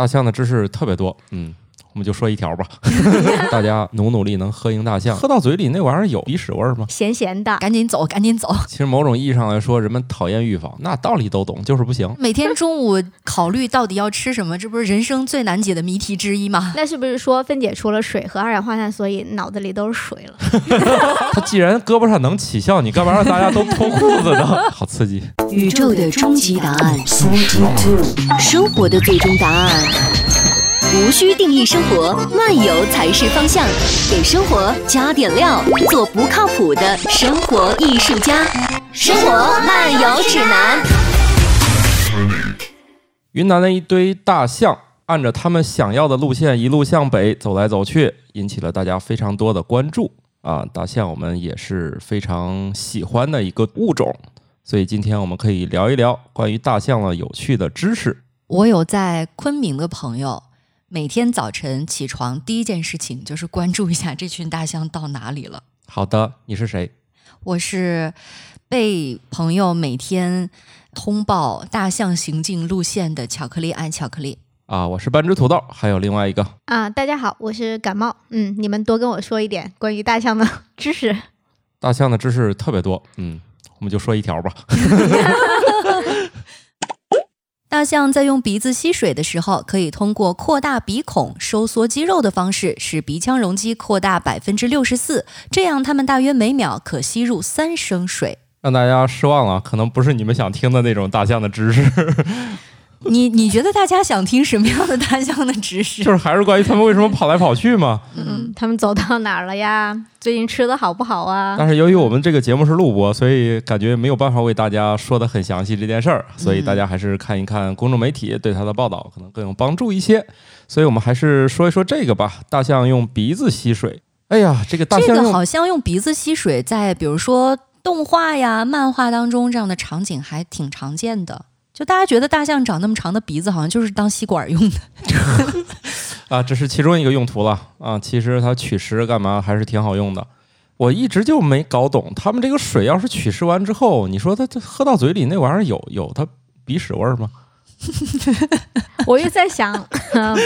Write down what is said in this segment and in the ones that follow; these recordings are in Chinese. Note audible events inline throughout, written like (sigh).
大象的知识特别多，嗯，我们就说一条吧。(laughs) 大家努努力能喝赢大象，喝到嘴里那玩意儿有鼻屎味儿吗？咸咸的，赶紧走，赶紧走。其实某种意义上来说，人们讨厌预防，那道理都懂，就是不行。每天中午考虑到底要吃什么，这不是人生最难解的谜题之一吗？那是不是说分解出了水和二氧化碳，所以脑子里都是水了？(laughs) 他既然胳膊上能起效，你干嘛让大家都脱裤子呢？(laughs) 好刺激！宇宙的终极答案，生活的最终答案。无需定义生活，漫游才是方向。给生活加点料，做不靠谱的生活艺术家。生活漫游指南。云南的一堆大象按着他们想要的路线一路向北走来走去，引起了大家非常多的关注啊！大象我们也是非常喜欢的一个物种，所以今天我们可以聊一聊关于大象的有趣的知识。我有在昆明的朋友，每天早晨起床第一件事情就是关注一下这群大象到哪里了。好的，你是谁？我是被朋友每天通报大象行进路线的巧克力爱巧克力。啊，我是半只土豆，还有另外一个啊，大家好，我是感冒。嗯，你们多跟我说一点关于大象的知识。大象的知识特别多，嗯，我们就说一条吧。大象在用鼻子吸水的时候，可以通过扩大鼻孔、收缩肌肉的方式，使鼻腔容积扩大百分之六十四。这样，它们大约每秒可吸入三升水。让大家失望了，可能不是你们想听的那种大象的知识。你你觉得大家想听什么样的大象的知识？就是还是关于他们为什么跑来跑去吗？嗯，他们走到哪儿了呀？最近吃的好不好啊？但是由于我们这个节目是录播，所以感觉没有办法为大家说的很详细这件事儿，所以大家还是看一看公众媒体对它的报道，可能更有帮助一些。所以我们还是说一说这个吧。大象用鼻子吸水。哎呀，这个大象这个好像用鼻子吸水，在比如说动画呀、漫画当中这样的场景还挺常见的。就大家觉得大象长那么长的鼻子，好像就是当吸管用的 (laughs) 啊，这是其中一个用途了啊。其实它取食干嘛还是挺好用的。我一直就没搞懂，他们这个水要是取食完之后，你说它它喝到嘴里那玩意儿有有它鼻屎味儿吗？(laughs) 我就在想，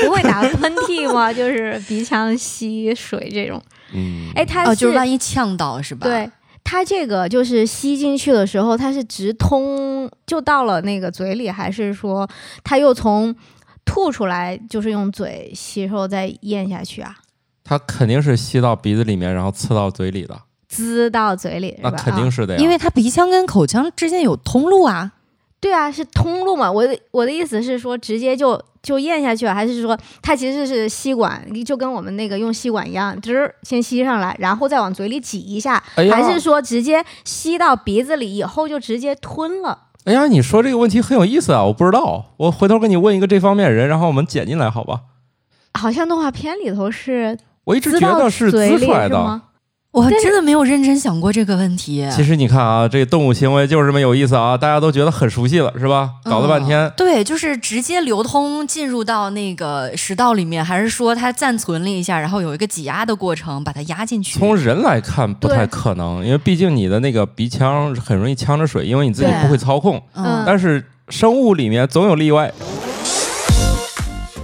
不会打喷嚏吗？就是鼻腔吸水这种。嗯，哎，它哦，就是万一呛到是吧？对。它这个就是吸进去的时候，它是直通就到了那个嘴里，还是说它又从吐出来，就是用嘴吸收再咽下去啊？它肯定是吸到鼻子里面，然后刺到嘴里的，滋到嘴里，那肯定是的呀，因为它鼻腔跟口腔之间有通路啊。对啊，是通路嘛。我的我的意思是说，直接就。就咽下去了，还是说它其实是吸管，就跟我们那个用吸管一样，就是先吸上来，然后再往嘴里挤一下，还是说直接吸到鼻子里以后就直接吞了？哎呀，你说这个问题很有意思啊，我不知道，我回头给你问一个这方面人，然后我们剪进来好吧？好像动画片里头是，我一直觉得是滋出来的。我真的没有认真想过这个问题。其实你看啊，这个动物行为就是这么有意思啊，大家都觉得很熟悉了，是吧？搞了半天，对，就是直接流通进入到那个食道里面，还是说它暂存了一下，然后有一个挤压的过程，把它压进去？从人来看不太可能，因为毕竟你的那个鼻腔很容易呛着水，因为你自己不会操控。嗯。但是生物里面总有例外。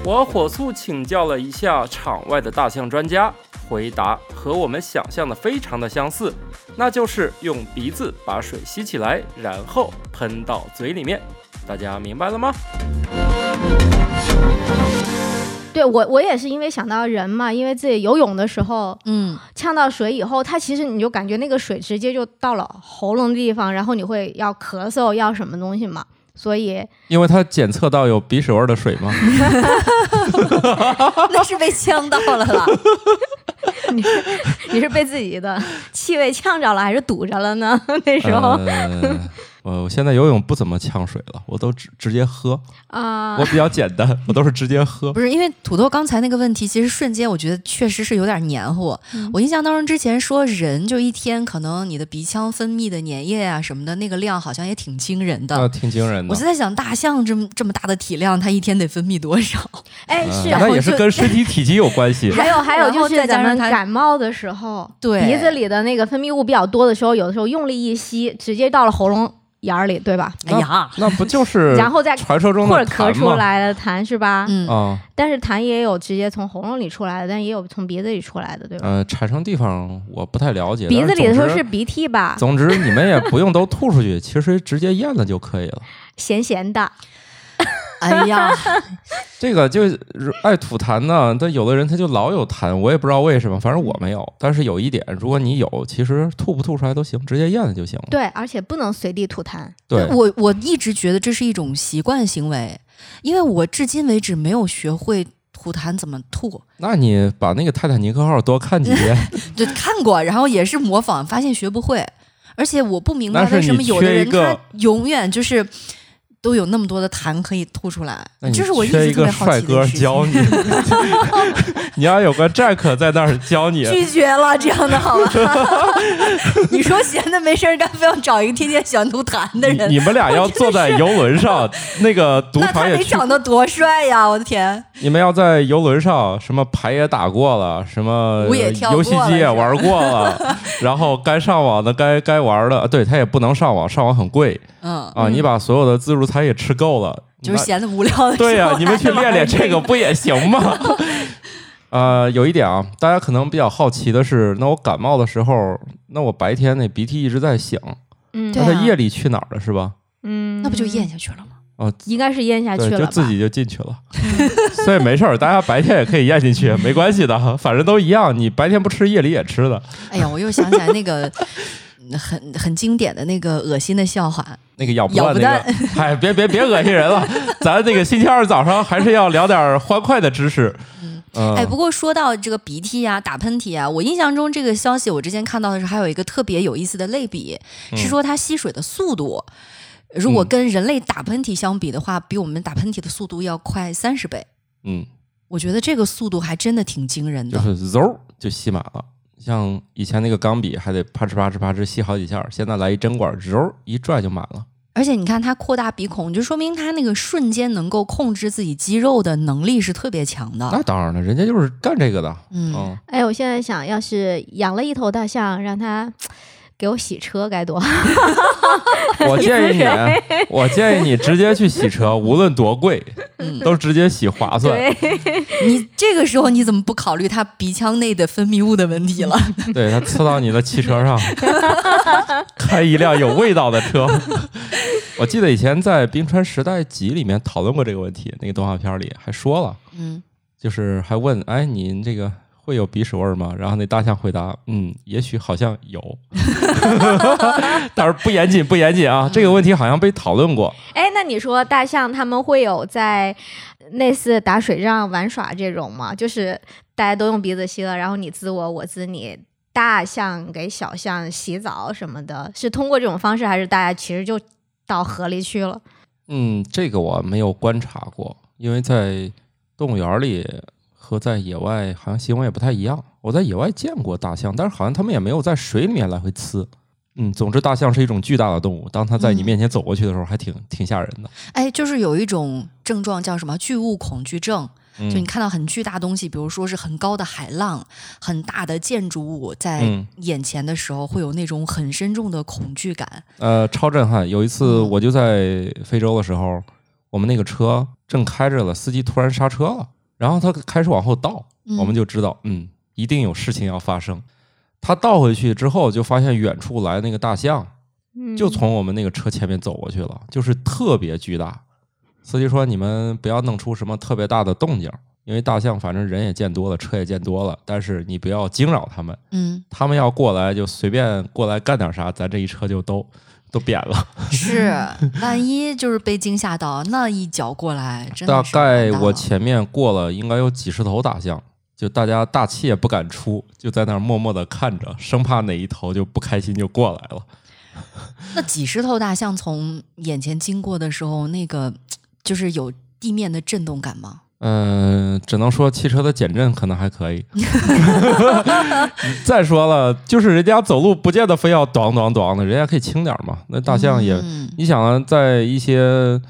我火速请教了一下场外的大象专家。回答和我们想象的非常的相似，那就是用鼻子把水吸起来，然后喷到嘴里面。大家明白了吗？对我，我也是因为想到人嘛，因为自己游泳的时候，嗯，呛到水以后，它其实你就感觉那个水直接就到了喉咙的地方，然后你会要咳嗽，要什么东西嘛。所以，因为它检测到有鼻屎味的水吗？(laughs) (laughs) 那是被呛到了啦。(laughs) 你是你是被自己的气味呛着了，还是堵着了呢？(laughs) 那时候。我现在游泳不怎么呛水了，我都直直接喝啊。我比较简单，我都是直接喝。不是因为土豆刚才那个问题，其实瞬间我觉得确实是有点黏糊。我印象当中之前说人就一天可能你的鼻腔分泌的粘液啊什么的那个量好像也挺惊人的，挺惊人的。我就在想，大象这么这么大的体量，它一天得分泌多少？(laughs) 哎，是，那也是跟身体体积有关系。(laughs) 还有还有就是咱们感冒的时候，对鼻子里的那个分泌物比较多的时候，有的时候用力一吸，直接到了喉咙。眼儿里，对吧？哎呀，那不就是 (laughs) 然后再传说中或者咳出？来的痰是吧？嗯，啊，但是痰也有直接从喉咙里出来的，但也有从鼻子里出来的，对吧？呃，产生地方我不太了解，鼻子里但总之头是鼻涕吧？总之，你们也不用都吐出去，(laughs) 其实直接咽了就可以了。咸咸的，(laughs) 哎呀，(laughs) 这个就是爱吐痰呢，但有的人他就老有痰，我也不知道为什么，反正我没有。但是有一点，如果你有，其实吐不吐出来都行，直接咽了就行了。对，而且不能随地吐痰。对，我我一直觉得这是一种习惯行为，因为我至今为止没有学会吐痰怎么吐，那你把那个泰坦尼克号多看几遍，(laughs) 对看过，然后也是模仿，发现学不会，而且我不明白为什么有的人缺一个他永远就是。都有那么多的痰可以吐出来那，你这是我一直缺一个特别好奇的帅哥。教你，(laughs) (laughs) 你要有个 Jack 在那儿教你。拒绝了这样的好吧？(laughs) 你说闲的没事儿干，非要找一个天天喜欢吐痰的人，你你们俩要坐在游轮上，那个赌那他得场也去长得多帅呀！我的天，你们要在游轮上，什么牌也打过了，什么也跳游戏机也玩过了，然后该上网的、该该玩的，对他也不能上网，上网很贵嗯，啊。你把所有的自助餐也吃够了，就是闲的无聊的，对呀、你们去练练这个不也行吗？(laughs) 呃，有一点啊，大家可能比较好奇的是，那我感冒的时候，那我白天那鼻涕一直在响，嗯那它夜里去哪儿了是吧？嗯，那不就咽下去了吗？哦，应该是咽下去，了吧？就自己就进去了 (laughs) (laughs) 所以没事儿，大家白天也可以咽进去，没关系的，反正都一样，你白天不吃，夜里也吃的。哎呀，我又想起来那个嗯很很经典的那个恶心的笑话，那个咬不咬断不那个，哎，别别别恶心人了，(laughs) 咱那个星期二早上还是要聊点欢快的知识。嗯，哎，不过说到这个鼻涕啊、打喷嚏啊，我印象中这个消息我之前看到的是还有一个特别有意思的类比，是说它吸水的速度，如果嗯跟人类打喷嚏相比的话，比我们打喷嚏的速度要快三十倍。嗯，我觉得这个速度还真的挺惊人的。就是嗖就吸满了。像以前那个钢笔还得啪哧啪哧啪哧吸好几下，现在来一针管，揉一拽就满了。而且你看它扩大鼻孔，就说明它那个瞬间能够控制自己肌肉的能力是特别强的。那当然了，人家就是干这个的。嗯，嗯，哎，我现在想要是养了一头大象，让它给我洗车该多好。(laughs) 我建议你，我建议你直接去洗车，无论多贵，都直接洗划算。(laughs) 你这个时候你怎么不考虑他鼻腔内的分泌物的问题了？(laughs) 对，他呲到你的汽车上，开一辆有味道的车。我记得以前在《冰川时代集》里面讨论过这个问题，那个动画片里还说了，嗯，就是还问，哎，您这个会有鼻屎味儿吗？然后那大象回答，嗯，也许好像有，(laughs) (laughs) 但是不严谨，不严谨啊。这个问题好像被讨论过。哎，那你说大象他们会有在类似打水仗玩耍这种吗？就是大家都用鼻子吸了，然后你滋我，我滋你。大象给小象洗澡什么的，是通过这种方式，还是大家其实就到河里去了？嗯，这个我没有观察过，因为在动物园里和在野外好像行为也不太一样。我在野外见过大象，但是好像它们也没有在水里面来回呲。嗯，总之，大象是一种巨大的动物，当它在你嗯面前走过去的时候，还挺挺吓人的。哎，就是有一种症状叫什么巨物恐惧症，就你嗯看到很巨大东西，比如说是很高的海浪、很大的建筑物在嗯眼前的时候，会有那种很深重的恐惧感。呃，超震撼。有一次，嗯我就在非洲的时候，我们那个车正开着了，司机突然刹车了，然后他开始往后倒，嗯我们就知道，嗯，一定有事情要发生。他倒回去之后，就发现远处来那个大象，嗯，就从我们那个车前面走过去了，就是特别巨大。司机说：“你们不要弄出什么特别大的动静，因为大象反正人也见多了，车也见多了，但是你不要惊扰他们。嗯，他们要过来就随便过来干点啥，咱这一车就都都扁了。是，万一就是被惊吓到，那一脚过来，真的大概我前面过了应该有几十头大象，就大家大气也不敢出，就在那儿默默的看着，生怕哪一头就不开心就过来了。(laughs) 那几十头大象从眼前经过的时候，那个就是有地面的震动感吗？嗯、只能说汽车的减震可能还可以。(laughs) 再说了，就是人家走路不见得非要咚咚咚的，人家可以轻点儿嘛。那大象也，嗯你想啊，在一些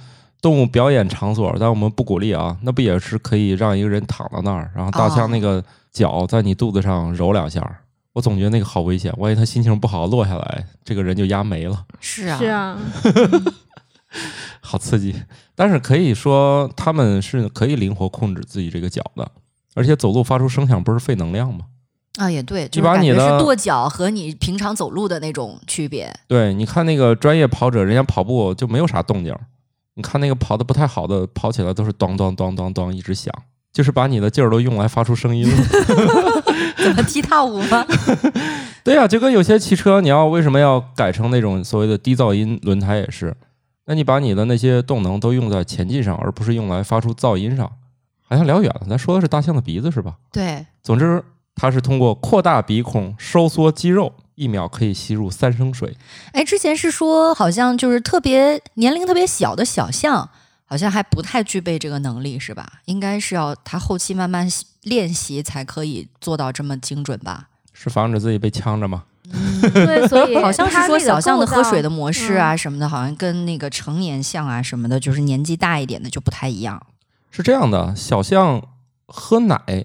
动物表演场所，但我们不鼓励啊，那不也是可以让一个人躺到那儿，然后大哦象那个脚在你肚子上揉两下儿，我总觉得那个好危险，万一他心情不好落下来，这个人就压没了。是啊，是啊，(laughs) (laughs) 好刺激。但是可以说他们是可以灵活控制自己这个脚的，而且走路发出声响不是费能量吗？啊，也对，就把你是感觉是的跺脚和你平常走路的那种区别。对，你看那个专业跑者，人家跑步就没有啥动静。你看那个跑的不太好的，跑起来都是咚咚咚咚咚一直响，就是把你的劲儿都用来发出声音了。(laughs) 怎么踢踏舞吗？(laughs) 对呀、就跟有些汽车，你要为什么要改成那种所谓的低噪音轮胎也是？那你把你的那些动能都用在前进上，而不是用来发出噪音上。好像聊远了，咱说的是大象的鼻子是吧？对，总之，它是通过扩大鼻孔收缩肌肉，一秒可以吸入三升水。哎，之前是说好像就是特别年龄特别小的小象，好像还不太具备这个能力，是吧？应该是要它后期慢慢练习才可以做到这么精准吧？是防止自己被呛着吗？对，所以 (laughs) 好像是说小象的喝水的模式啊什么的，好像跟那个成年象啊什么的，就是年纪大一点的就不太一样。是这样的，小象喝奶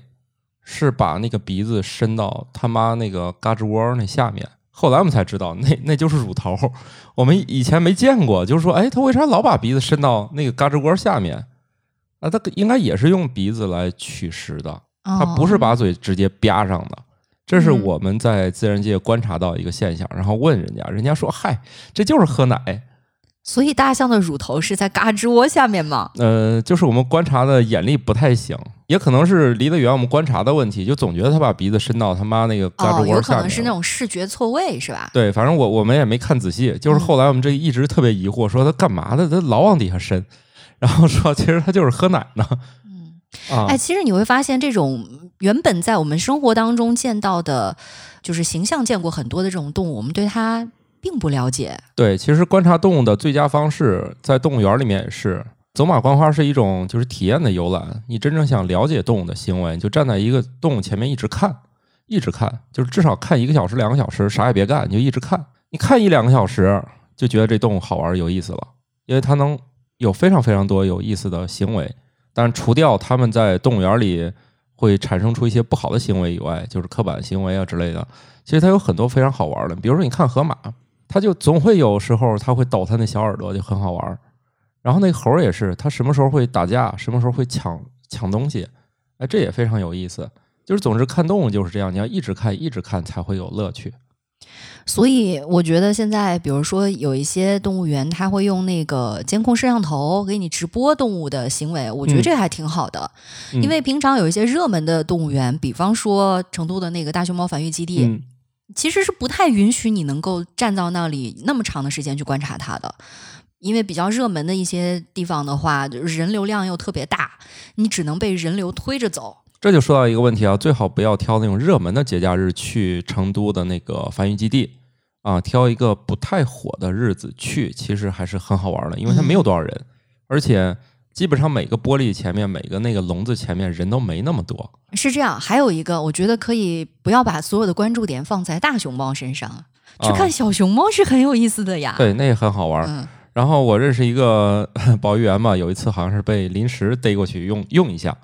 是把那个鼻子伸到他妈那个嘎吱窝那下面。后来我们才知道，那那就是乳头。我们以前没见过，就是说，哎，它为啥老把鼻子伸到那个嘎吱窝下面？啊，它应该也是用鼻子来取食的，它不是哦把嘴直接吧上的。这是嗯我们在自然界观察到一个现象，然后问人家，人家说：“嗨，这就是喝奶。”所以大象的乳头是在嘎吱窝下面吗？呃，就是我们观察的眼力不太行，也可能是离得远，我们观察的问题，就总觉得他把鼻子伸到他妈那个嘎哦，吱窝下。可能是那种视觉错位，是吧？对，反正我我们也没看仔细，就是嗯后来我们这一直特别疑惑，说他干嘛的？他老往底下伸，然后说其实他就是喝奶呢。嗯，啊，哎，其实你会发现，这种原本在我们生活当中见到的，就是形象见过很多的这种动物，我们对它并不了解。对，其实观察动物的最佳方式，在动物园里面也是。走马观花是一种就是体验的游览，你真正想了解动物的行为，你就站在一个动物前面一直看，一直看，就是至少看一个小时、两个小时，啥也别干，你就一直看。你看一两个小时，就觉得这动物好玩有意思了，因为它能有非常非常多有意思的行为。但除掉它们在动物园里会产生出一些不好的行为以外，就是刻板行为啊之类的，其实它有很多非常好玩的。比如说，你看河马，它就总会有时候它会抖它那小耳朵，就很好玩。然后那猴也是，它什么时候会打架，什么时候会抢抢东西，哎，这也非常有意思。就是总之看动物就是这样，你要一直看，一直看才会有乐趣。所以我觉得现在，比如说有一些动物园，它会用那个监控摄像头给你直播动物的行为，我觉得嗯这还挺好的。嗯因为平常有一些热门的动物园，比方说成都的那个大熊猫繁育基地，嗯，其实是不太允许你能够站到那里那么长的时间去观察它的。因为比较热门的一些地方的话，就是人流量又特别大，你只能被人流推着走。这就说到一个问题啊，最好不要挑那种热门的节假日去成都的那个繁育基地啊，挑一个不太火的日子去，其实还是很好玩的，因为它没有多少人，而且基本上每个玻璃前面、每个那个笼子前面人都没那么多。是这样，还有一个，我觉得可以不要把所有的关注点放在大熊猫身上，去看啊、小熊猫是很有意思的呀。对，那也很好玩。嗯，然后我认识一个 (laughs) 保育员嘛，有一次好像是被临时逮过去用用一下，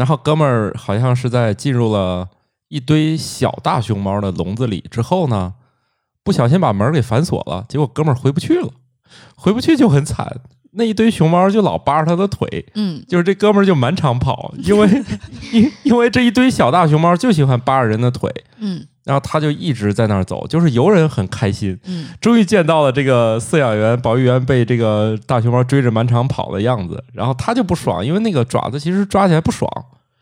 然后哥们儿好像是在进入了一堆小大熊猫的笼子里之后呢，不小心把门给反锁了，结果哥们儿回不去了，回不去就很惨，那一堆熊猫就老扒着他的腿，嗯，就是这哥们儿就满场跑，因为 (laughs) 因因为这一堆小大熊猫就喜欢扒着人的腿，嗯然后他就一直在那儿走，就是游人很开心。嗯，终于见到了这个饲养员、保育员被这个大熊猫追着满场跑的样子，然后他就不爽，因为那个爪子其实抓起来不爽，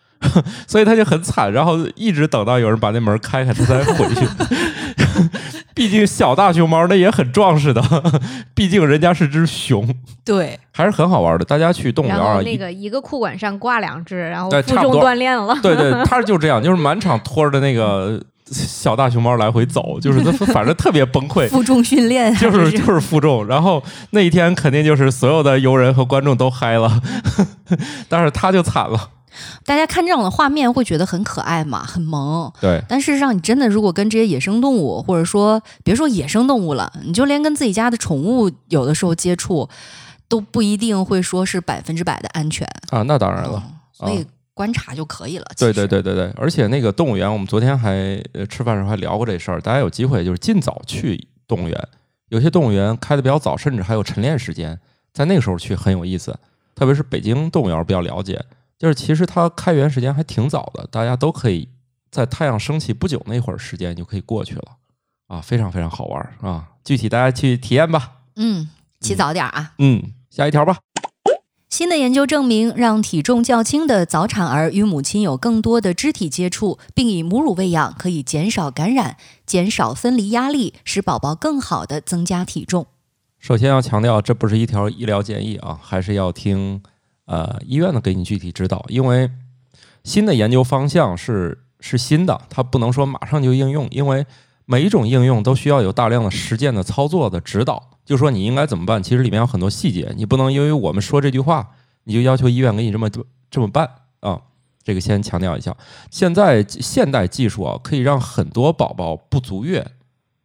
(laughs) 所以他就很惨，然后一直等到有人把那门开开，他才回去。(laughs) 毕竟小大熊猫那也很壮实的，(laughs) 毕竟人家是只熊，对，还是很好玩的。大家去动物园啊，然后那个一个裤管上挂两只，然后对负重锻炼了。对对，他就这样，就是满场拖着那个小大熊猫来回走，就是他 (laughs) 反正特别崩溃。负重训练啊就是就是负重，然后那一天肯定就是所有的游人和观众都嗨了，(laughs) 但是他就惨了。大家看这样的画面会觉得很可爱嘛，很萌。对，但事实上，你真的如果跟这些野生动物，或者说别说野生动物了，你就连跟自己家的宠物有的时候接触，都不一定会说是百分之百的安全。啊，那当然了，嗯所以观察就可以了。对对对对对，而且那个动物园，我们昨天还呃吃饭时候还聊过这事儿，大家有机会就是尽早去动物园。有些动物园开的比较早，甚至还有晨练时间，在那个时候去很有意思。特别是北京动物园比较了解，就是其实它开园时间还挺早的，大家都可以在太阳升起不久那会儿时间就可以过去了啊，非常非常好玩啊！具体大家去体验吧。嗯，起早点啊。嗯，下一条吧。新的研究证明，让体重较轻的早产儿与母亲有更多的肢体接触，并以母乳喂养，可以减少感染、减少分离压力，使宝宝更好的增加体重。首先要强调，这不是一条医疗建议啊，还是要听呃医院呢给你具体指导，因为新的研究方向是是新的，它不能说马上就应用，因为每一种应用都需要有大量的实践的操作的指导。就说你应该怎么办？其实里面有很多细节，你不能因为我们说这句话，你就要求医院给你这么这么办啊！这个先强调一下。现在现代技术啊，可以让很多宝宝不足月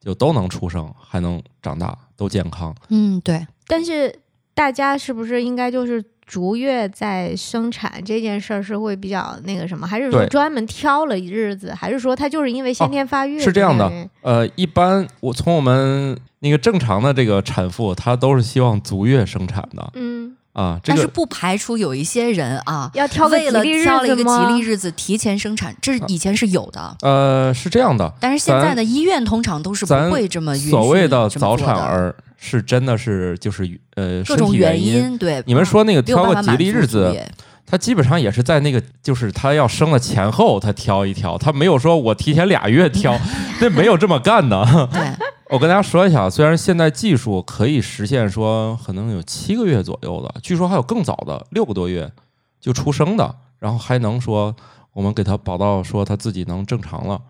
就都能出生，还能长大，都健康。嗯，对。但是大家是不是应该就是？逐月在生产这件事儿是会比较那个什么，还是说专门挑了日子，还是说他就是因为先天发育？是这样的，呃，一般我从我们那个正常的这个产妇，她都是希望足月生产的。嗯。啊，但是不排除有一些人啊，要挑为了挑了一个吉利日子提前生产，这以前是有的。呃，是这样的，但是现在的医院通常都是不会这么所谓的早产儿是真的是就是呃各种原因对。你们说那个挑个吉利日子，他基本上也是在那个就是他要生了前后他挑一挑，他没有说我提前俩月挑，(laughs) 这没有这么干的。对。(laughs) 我跟大家说一下，虽然现在技术可以实现说可能有七个月左右的，据说还有更早的六个多月就出生的，然后还能说我们给他保到说他自己能正常了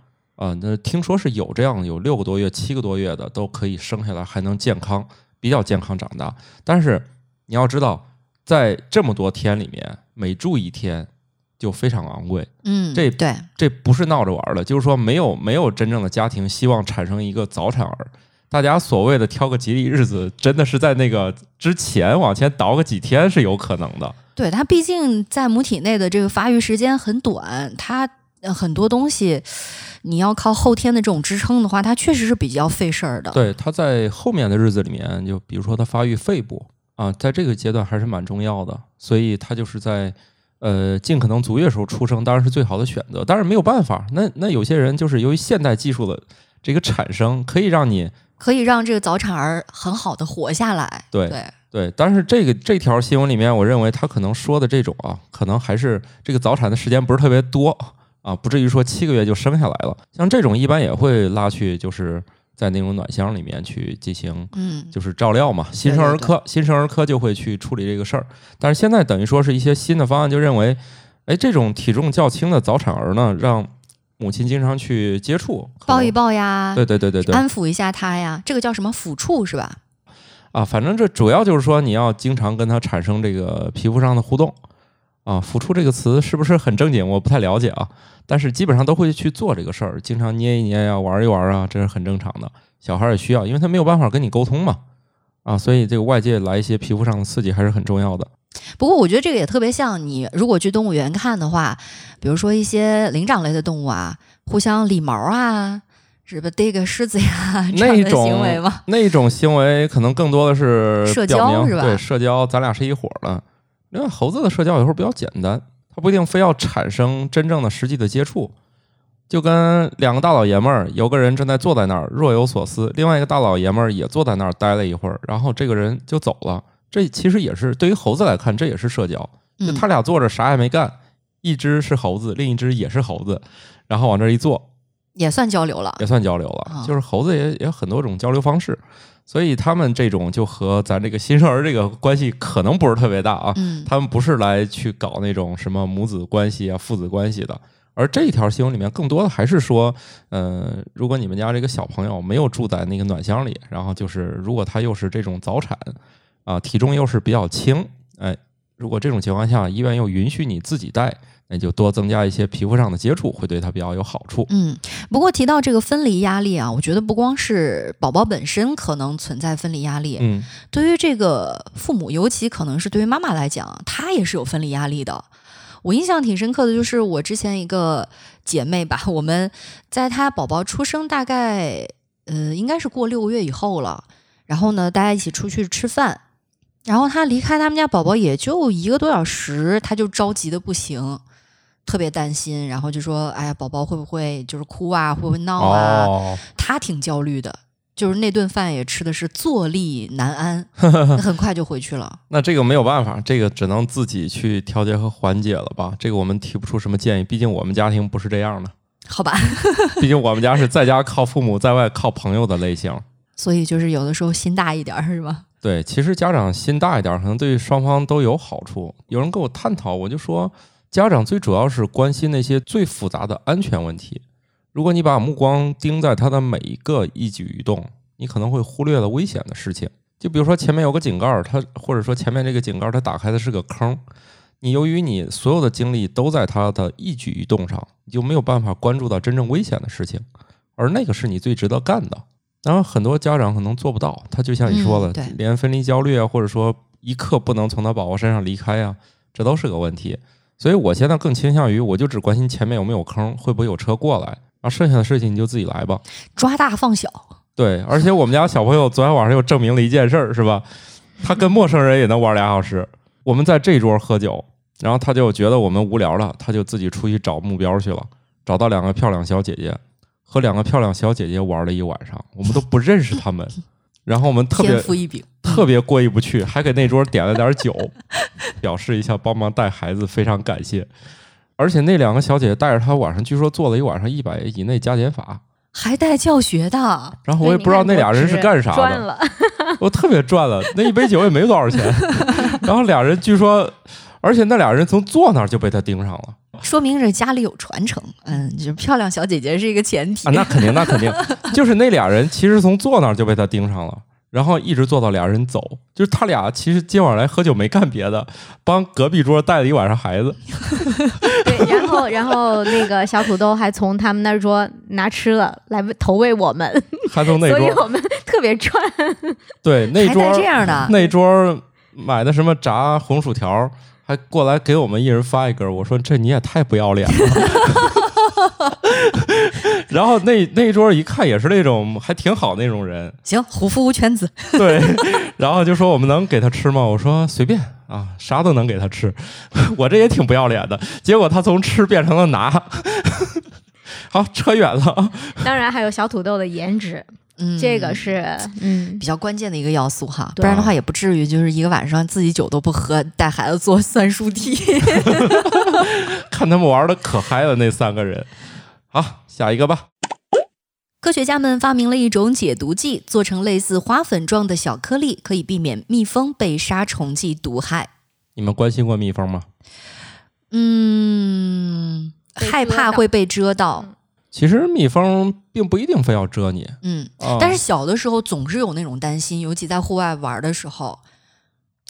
啊。那听说是有这样有六个多月、七个多月的都可以生下来还能健康比较健康长大。但是你要知道，在这么多天里面，每住一天。就非常昂贵，嗯，这对，这不是闹着玩的，就是说没有没有真正的家庭希望产生一个早产儿，大家所谓的挑个吉利日子，真的是在那个之前往前倒个几天是有可能的。对，它毕竟在母体内的这个发育时间很短，它很多东西你要靠后天的这种支撑的话，它确实是比较费事儿的。对，它在后面的日子里面，就比如说它发育肺部啊，在这个阶段还是蛮重要的，所以它就是在。呃，尽可能足月时候出生当然是最好的选择，但是没有办法。那那有些人就是由于现代技术的这个产生，可以让你可以让这个早产儿很好的活下来。对对对，但是这个这条新闻里面，我认为他可能说的这种啊，可能还是这个早产的时间不是特别多啊，不至于说七个月就生下来了。像这种一般也会拉去就是。在那种暖箱里面去进行，嗯，就是照料嘛。新生儿科，新生儿科就会去处理这个事儿。但是现在等于说是一些新的方案，就认为，哎，这种体重较轻的早产儿呢，让母亲经常去接触，抱一抱呀，对对对对对，安抚一下他呀，这个叫什么抚触是吧？啊，反正这主要就是说你要经常跟他产生这个皮肤上的互动。啊，抚触这个词是不是很正经？我不太了解啊，但是基本上都会去做这个事儿，经常捏一捏呀，玩一玩啊，这是很正常的。小孩也需要，因为他没有办法跟你沟通嘛，啊，所以这个外界来一些皮肤上的刺激还是很重要的。不过我觉得这个也特别像你如果去动物园看的话，比如说一些灵长类的动物啊，互相理毛啊，是不逮个狮子呀 (laughs) 那种行为吗？那种行为可能更多的是社交是吧？对，社交，咱俩是一伙的。因为猴子的社交有时候比较简单，它不一定非要产生真正的实际的接触，就跟两个大老爷们儿，有个人正在坐在那儿若有所思，另外一个大老爷们儿也坐在那儿待了一会儿，然后这个人就走了。这其实也是对于猴子来看，这也是社交。就他俩坐着啥也没干，一只是猴子，另一只也是猴子，然后往这一坐，也算交流了，也算交流了。就是猴子也也有很多种交流方式。所以他们这种就和咱这个新生儿这个关系可能不是特别大啊，他们不是来去搞那种什么母子关系啊、父子关系的。而这一条新闻里面更多的还是说，呃，如果你们家这个小朋友没有住在那个暖箱里，然后就是如果他又是这种早产啊，体重又是比较轻，哎，如果这种情况下医院又允许你自己带。那就多增加一些皮肤上的接触，会对他比较有好处。嗯，不过提到这个分离压力啊，我觉得不光是宝宝本身可能存在分离压力，嗯，对于这个父母，尤其可能是对于妈妈来讲，她也是有分离压力的。我印象挺深刻的，就是我之前一个姐妹吧，我们在她宝宝出生大概呃应该是过六个月以后了，然后呢大家一起出去吃饭，然后他离开他们家宝宝也就一个多小时，他就着急的不行，特别担心，然后就说：“哎呀，宝宝会不会就是哭啊，会不会闹啊？”他挺焦虑的。就是那顿饭也吃的是坐立难安，(laughs) 很快就回去了。那这个没有办法，这个只能自己去调节和缓解了吧？这个我们提不出什么建议，毕竟我们家庭不是这样的。好吧，(laughs) 毕竟我们家是在家靠父母，在外靠朋友的类型。所以就是有的时候心大一点，是吧？对，其实家长心大一点，可能对双方都有好处。有人跟我探讨，我就说，家长最主要是关心那些最复杂的安全问题。如果你把目光盯在他的每一个一举一动，你可能会忽略了危险的事情。就比如说前面有个井盖，它或者说前面这个井盖它打开的是个坑，你由于你所有的精力都在他的一举一动上，你就没有办法关注到真正危险的事情，而那个是你最值得干的。然后很多家长可能做不到，他就像你说的，连分离焦虑啊，或者说一刻不能从他宝宝身上离开啊，这都是个问题。所以我现在更倾向于，我就只关心前面有没有坑，会不会有车过来。然后，剩下的事情你就自己来吧，抓大放小。对，而且我们家小朋友昨天晚上又证明了一件事儿，是吧？他跟陌生人也能玩俩小时。我们在这桌喝酒，然后他就觉得我们无聊了，他就自己出去找目标去了，找到两个漂亮小姐姐，和两个漂亮小姐姐玩了一晚上，我们都不认识他们，(laughs) 然后我们特别特别过意不去，还给那桌点了点酒，(laughs) 表示一下帮忙带孩子，非常感谢。而且那两个小姐姐带着他晚上，据说做了一晚上一百以内加减法，还带教学的。然后我也不知道那俩人是干啥的，我特别赚了。那一杯酒也没多少钱。(laughs) 然后俩人据说，而且那俩人从坐那儿就被他盯上了，说明这家里有传承。嗯，就漂亮小姐姐是一个前提。那肯定，那肯定，(laughs) 就是那俩人其实从坐那儿就被他盯上了。然后一直坐到俩人走，就是他俩其实今晚来喝酒没干别的，帮隔壁桌带了一晚上孩子。(laughs) 对，然后然后那个小土豆还从他们那桌拿吃的来投喂我们，还从那 (laughs) 桌，所以我们特别串。对，那桌这样的，那桌买的什么炸红薯条，还过来给我们一人发一根。我说这你也太不要脸了。(laughs) 然后那那一桌一看也是那种还挺好那种人，行，虎父无犬子。对，然后就说我们能给他吃吗？我说随便啊，啥都能给他吃。(laughs) 我这也挺不要脸的，结果他从吃变成了拿。(laughs) 好，扯远了。当然还有小土豆的颜值，嗯，这个是嗯比较关键的一个要素哈，不然的话也不至于就是一个晚上自己酒都不喝，带孩子做算术题。(laughs) 看他们玩的可嗨了，那三个人。好，下一个吧。科学家们发明了一种解毒剂，做成类似花粉状的小颗粒，可以避免蜜蜂被杀虫剂毒害。你们关心过蜜蜂吗？嗯，害怕会被蛰到。其实蜜蜂并不一定非要蛰你。嗯，但是小的时候总是有那种担心，尤其在户外玩的时候。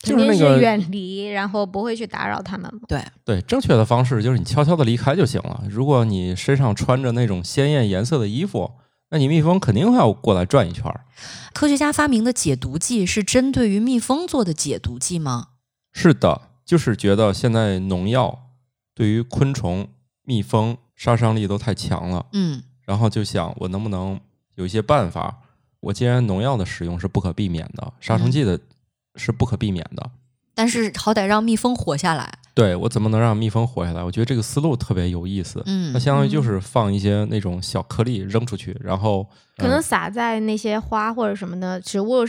肯定是远离，然后不会去打扰他们。对对，正确的方式就是你悄悄的离开就行了。如果你身上穿着那种鲜艳颜色的衣服，那你蜜蜂肯定会要过来转一圈。科学家发明的解毒剂是针对于蜜蜂做的解毒剂吗？是的，就是觉得现在农药对于昆虫、蜜蜂杀伤力都太强了。嗯，然后就想我能不能有一些办法？我既然农药的使用是不可避免的，杀虫剂的。是不可避免的，但是好歹让蜜蜂活下来。对我怎么能让蜜蜂活下来？我觉得这个思路特别有意思。嗯，它相当于就是放一些那种小颗粒扔出去，然后可能撒在那些花或者什么的植物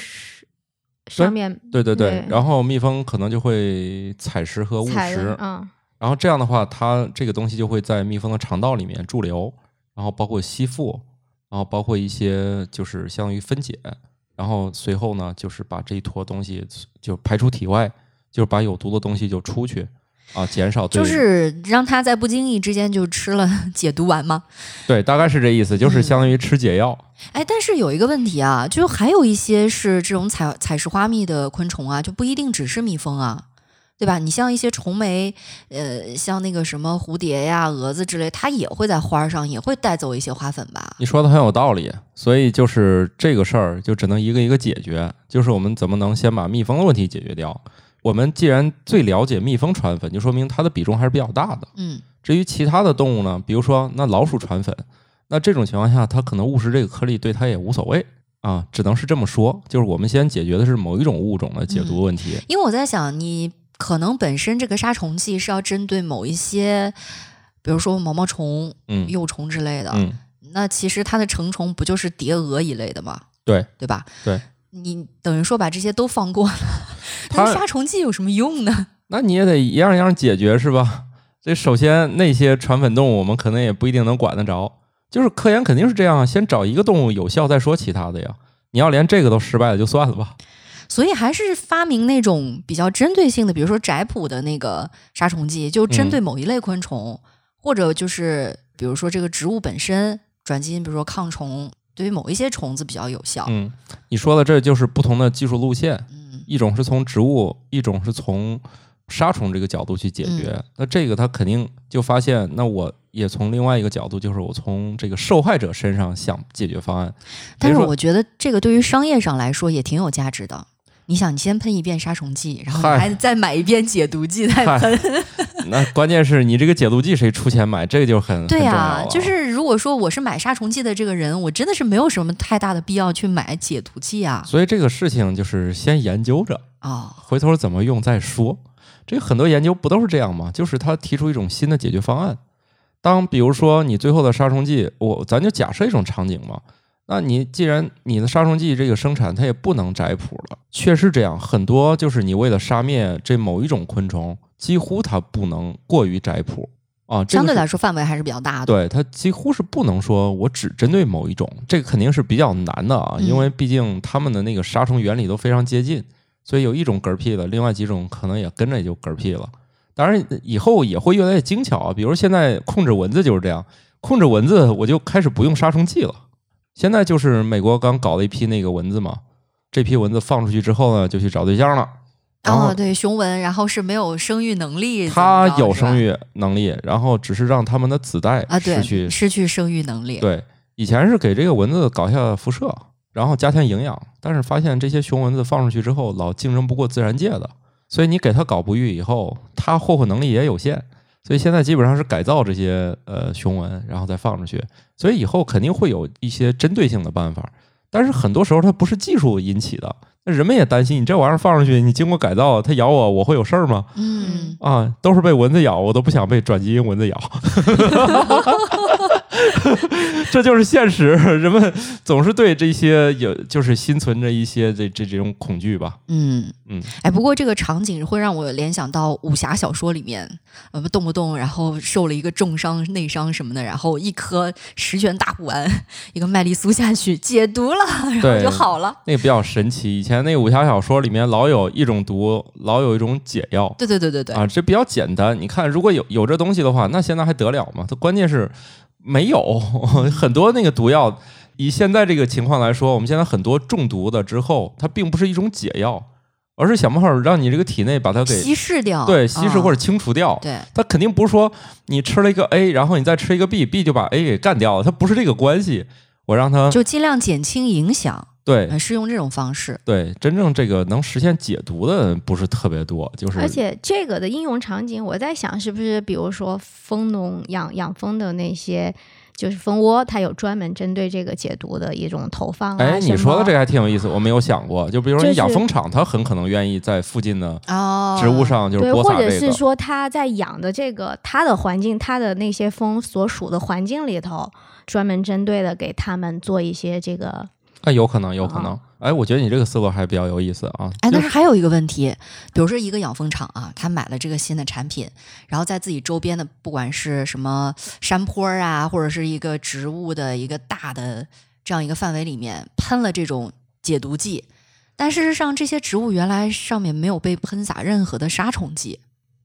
上面。对对对，然后蜜蜂可能就会采食和误食。嗯，然后这样的话，它这个东西就会在蜜蜂的肠道里面驻留，然后包括吸附，然后包括一些就是相当于分解。然后随后呢，就是把这一坨东西就排出体外，就是把有毒的东西就出去啊，减少就是让他在不经意之间就吃了解毒丸吗？(laughs) 对，大概是这意思，就是相当于吃解药。哎，但是有一个问题啊，就还有一些是这种采采食花蜜的昆虫啊，就不一定只是蜜蜂啊。对吧？你像一些虫媒，呃，像那个什么蝴蝶呀、蛾子之类，它也会在花上，也会带走一些花粉吧？你说的很有道理，所以就是这个事儿就只能一个一个解决。就是我们怎么能先把蜜蜂的问题解决掉，我们既然最了解蜜蜂传粉，就说明它的比重还是比较大的。嗯，至于其他的动物呢，比如说那老鼠传粉，那这种情况下，它可能误食这个颗粒对它也无所谓啊，只能是这么说。就是我们先解决的是某一种物种的解毒问题。因为我在想，你可能本身这个杀虫剂是要针对某一些，比如说毛毛虫、嗯幼虫之类的。嗯，那其实它的成虫不就是蝶蛾一类的吗？对对吧？对，你等于说把这些都放过了，它那杀虫剂有什么用呢？那你也得一样一样解决是吧？这首先那些传粉动物，我们可能也不一定能管得着。就是科研肯定是这样，先找一个动物有效，再说其他的呀。你要连这个都失败了，就算了吧。所以还是发明那种比较针对性的，比如说窄谱的那个杀虫剂，就针对某一类昆虫，或者就是比如说这个植物本身转基因，比如说抗虫，对于某一些虫子比较有效。嗯，你说的这就是不同的技术路线，嗯一种是从植物，一种是从杀虫这个角度去解决。那这个他肯定就发现，那我也从另外一个角度，就是我从这个受害者身上想解决方案。但是我觉得这个对于商业上来说也挺有价值的。你想，你先喷一遍杀虫剂，然后你还再买一遍解毒剂再喷。(laughs) 那关键是你这个解毒剂谁出钱买，这个就很对呀、就是如果说我是买杀虫剂的这个人，我真的是没有什么太大的必要去买解毒剂啊。所以这个事情就是先研究着，啊，回头怎么用再说。这很多研究不都是这样吗？就是他提出一种新的解决方案。当比如说你最后的杀虫剂，我咱就假设一种场景嘛，那你既然你的杀虫剂这个生产它也不能摘谱了，确实这样，很多就是你为了杀灭这某一种昆虫，几乎它不能过于摘谱啊，这个相对来说范围还是比较大的。对它几乎是不能说我只针对某一种，这个肯定是比较难的啊，嗯因为毕竟它们的那个杀虫原理都非常接近，所以有一种嗝屁了，另外几种可能也跟着也就嗝屁了。当然以后也会越来越精巧啊，比如现在控制蚊子就是这样，控制蚊子我就开始不用杀虫剂了。现在就是美国刚搞了一批那个蚊子嘛，这批蚊子放出去之后呢，就去找对象了。然后哦，对，雄蚊，然后是没有生育能力，它有生育能力，然后只是让它们的子代啊，对，失去失去生育能力。对，以前是给这个蚊子搞下辐射，然后加强营养，但是发现这些雄蚊子放出去之后，老竞争不过自然界的，所以你给它搞不育以后，它霍霍能力也有限，所以现在基本上是改造这些呃雄蚊，然后再放出去，所以以后肯定会有一些针对性的办法，但是很多时候它不是技术引起的，那人们也担心，你这玩意儿放上去，你经过改造，它咬我，我会有事儿吗？嗯，啊，都是被蚊子咬，我都不想被转基因蚊子咬，(laughs) 这就是现实。(laughs) 人们总是对这些有，就是心存着一些这这这种恐惧吧。嗯嗯，哎，不过这个场景会让我联想到武侠小说里面，呃，动不动然后受了一个重伤、内伤什么的，然后一颗十全大补丸，一个麦丽素下去解毒了，然后就好了。那个比较神奇。以前那个武侠小说里面老有一种毒，老有一种解药。对对对对对，啊，这比较简单。你看，如果有有这东西的话，那现在还得了吗？它关键是没有 (laughs) 很多那个毒药。以现在这个情况来说，我们现在很多中毒的之后，它并不是一种解药，而是想办法让你这个体内把它给稀释掉，对稀释啊或者清除掉。对，它肯定不是说你吃了一个 A，然后你再吃一个 B，B 就把 A 给干掉了，它不是这个关系。我让它就尽量减轻影响，对呃，是用这种方式。对，真正这个能实现解毒的不是特别多，就是而且这个的应用场景，我在想是不是，比如说蜂农养养蜂的那些，就是蜂窝，它有专门针对这个解毒的一种投放、啊。哎，你说的这个还挺有意思，我没有想过。就比如说你养蜂场，它很可能愿意在附近的哦，植物上就是或撒这个。者是说它在养的这个它的环境，它的那些蜂所属的环境里头，专门针对的给他们做一些这个。哎，有可能，有可啊能。哎，我觉得你这个思路还比较有意思啊。哎，就但是还有一个问题，比如说一个养蜂场啊，他买了这个新的产品，然后在自己周边的不管是什么山坡啊，或者是一个植物的一个大的这样一个范围里面喷了这种解毒剂，但事实上这些植物原来上面没有被喷洒任何的杀虫剂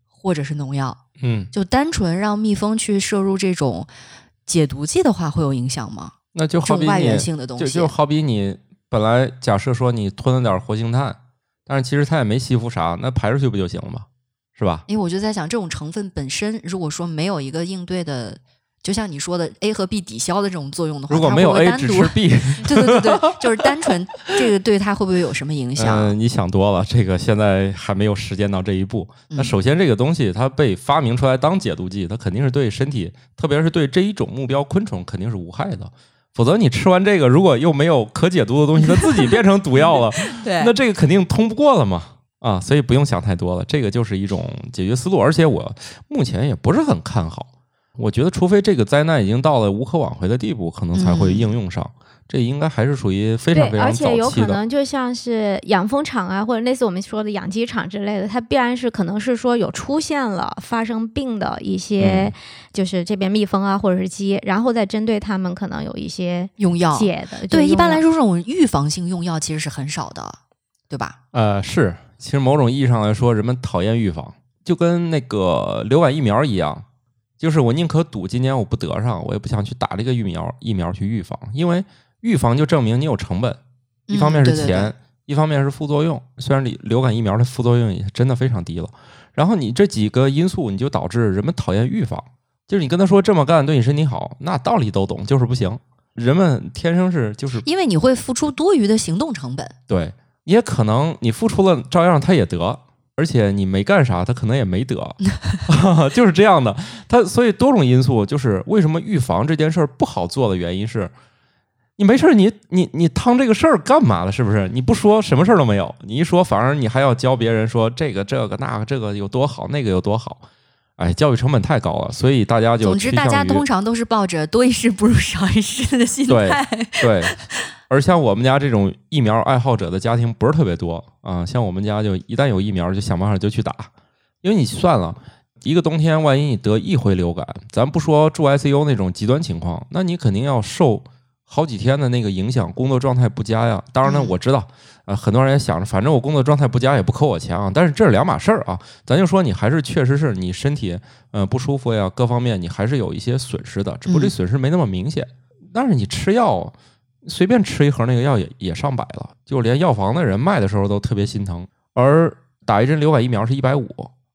或者是农药，嗯，就单纯让蜜蜂去摄入这种解毒剂的话，会有影响吗？那就好比你源性的东西，就就好比你本来假设说你吞了点活性炭，但是其实它也没吸附啥，那排出去不就行了吗？是吧？因为我就在想，这种成分本身，如果说没有一个应对的，就像你说的 A 和 B 抵消的这种作用的话，如果没有 A 只吃 B，(laughs) 对对对对，就是单纯这个对它会不会有什么影响？嗯，你想多了，这个现在还没有实践到这一步。那首先这个东西它被发明出来当解毒剂，它肯定是对身体，特别是对这一种目标昆虫肯定是无害的。否则你吃完这个，如果又没有可解毒的东西，它自己变成毒药了，(laughs) 对，那这个肯定通不过了嘛。啊，所以不用想太多了，这个就是一种解决思路。而且我目前也不是很看好，我觉得除非这个灾难已经到了无可挽回的地步，可能才会应用上。这应该还是属于非常非常早期的。而且有可能就像是养蜂场啊，或者类似我们说的养鸡场之类的，它必然是可能是说有出现了发生病的一些，就是这边蜜蜂啊或者是鸡，然后再针对它们可能有一些用药解的。对，一般来说这种预防性用药其实是很少的，对吧？呃，是。其实某种意义上来说，人们讨厌预防，就跟那个流感疫苗一样，就是我宁可赌今年我不得上，我也不想去打这个疫苗疫苗去预防，因为预防就证明你有成本，一方面是钱，一方面是副作用。虽然流流感疫苗的副作用也真的非常低了，然后你这几个因素，你就导致人们讨厌预防。就是你跟他说这么干对你身体好，那道理都懂，就是不行。人们天生是就是因为你会付出多余的行动成本，对。也可能你付出了，照样他也得，而且你没干啥，他可能也没得，(laughs) 就是这样的。他所以多种因素，就是为什么预防这件事儿不好做的原因是，你没事儿，你你你趟这个事儿干嘛了？是不是？你不说什么事儿都没有，你一说反而你还要教别人说这个这个那个这个有多好，那个有多好。哎，教育成本太高了，所以大家就总之大家通常都是抱着多一事不如少一事的心态。对。而像我们家这种疫苗爱好者的家庭不是特别多啊，像我们家就一旦有疫苗就想办法就去打，因为你算了一个冬天，万一你得一回流感，咱不说住 ICU 那种极端情况，那你肯定要受好几天的那个影响，工作状态不佳呀。当然呢，我知道啊，很多人也想着，反正我工作状态不佳也不扣我钱啊，但是这是两码事儿啊。咱就说你还是确实是你身体呃不舒服呀，各方面你还是有一些损失的，只不过这损失没那么明显。但是你吃药。随便吃一盒那个药也也上百了，就连药房的人卖的时候都特别心疼。而打一针流感疫苗是一百五，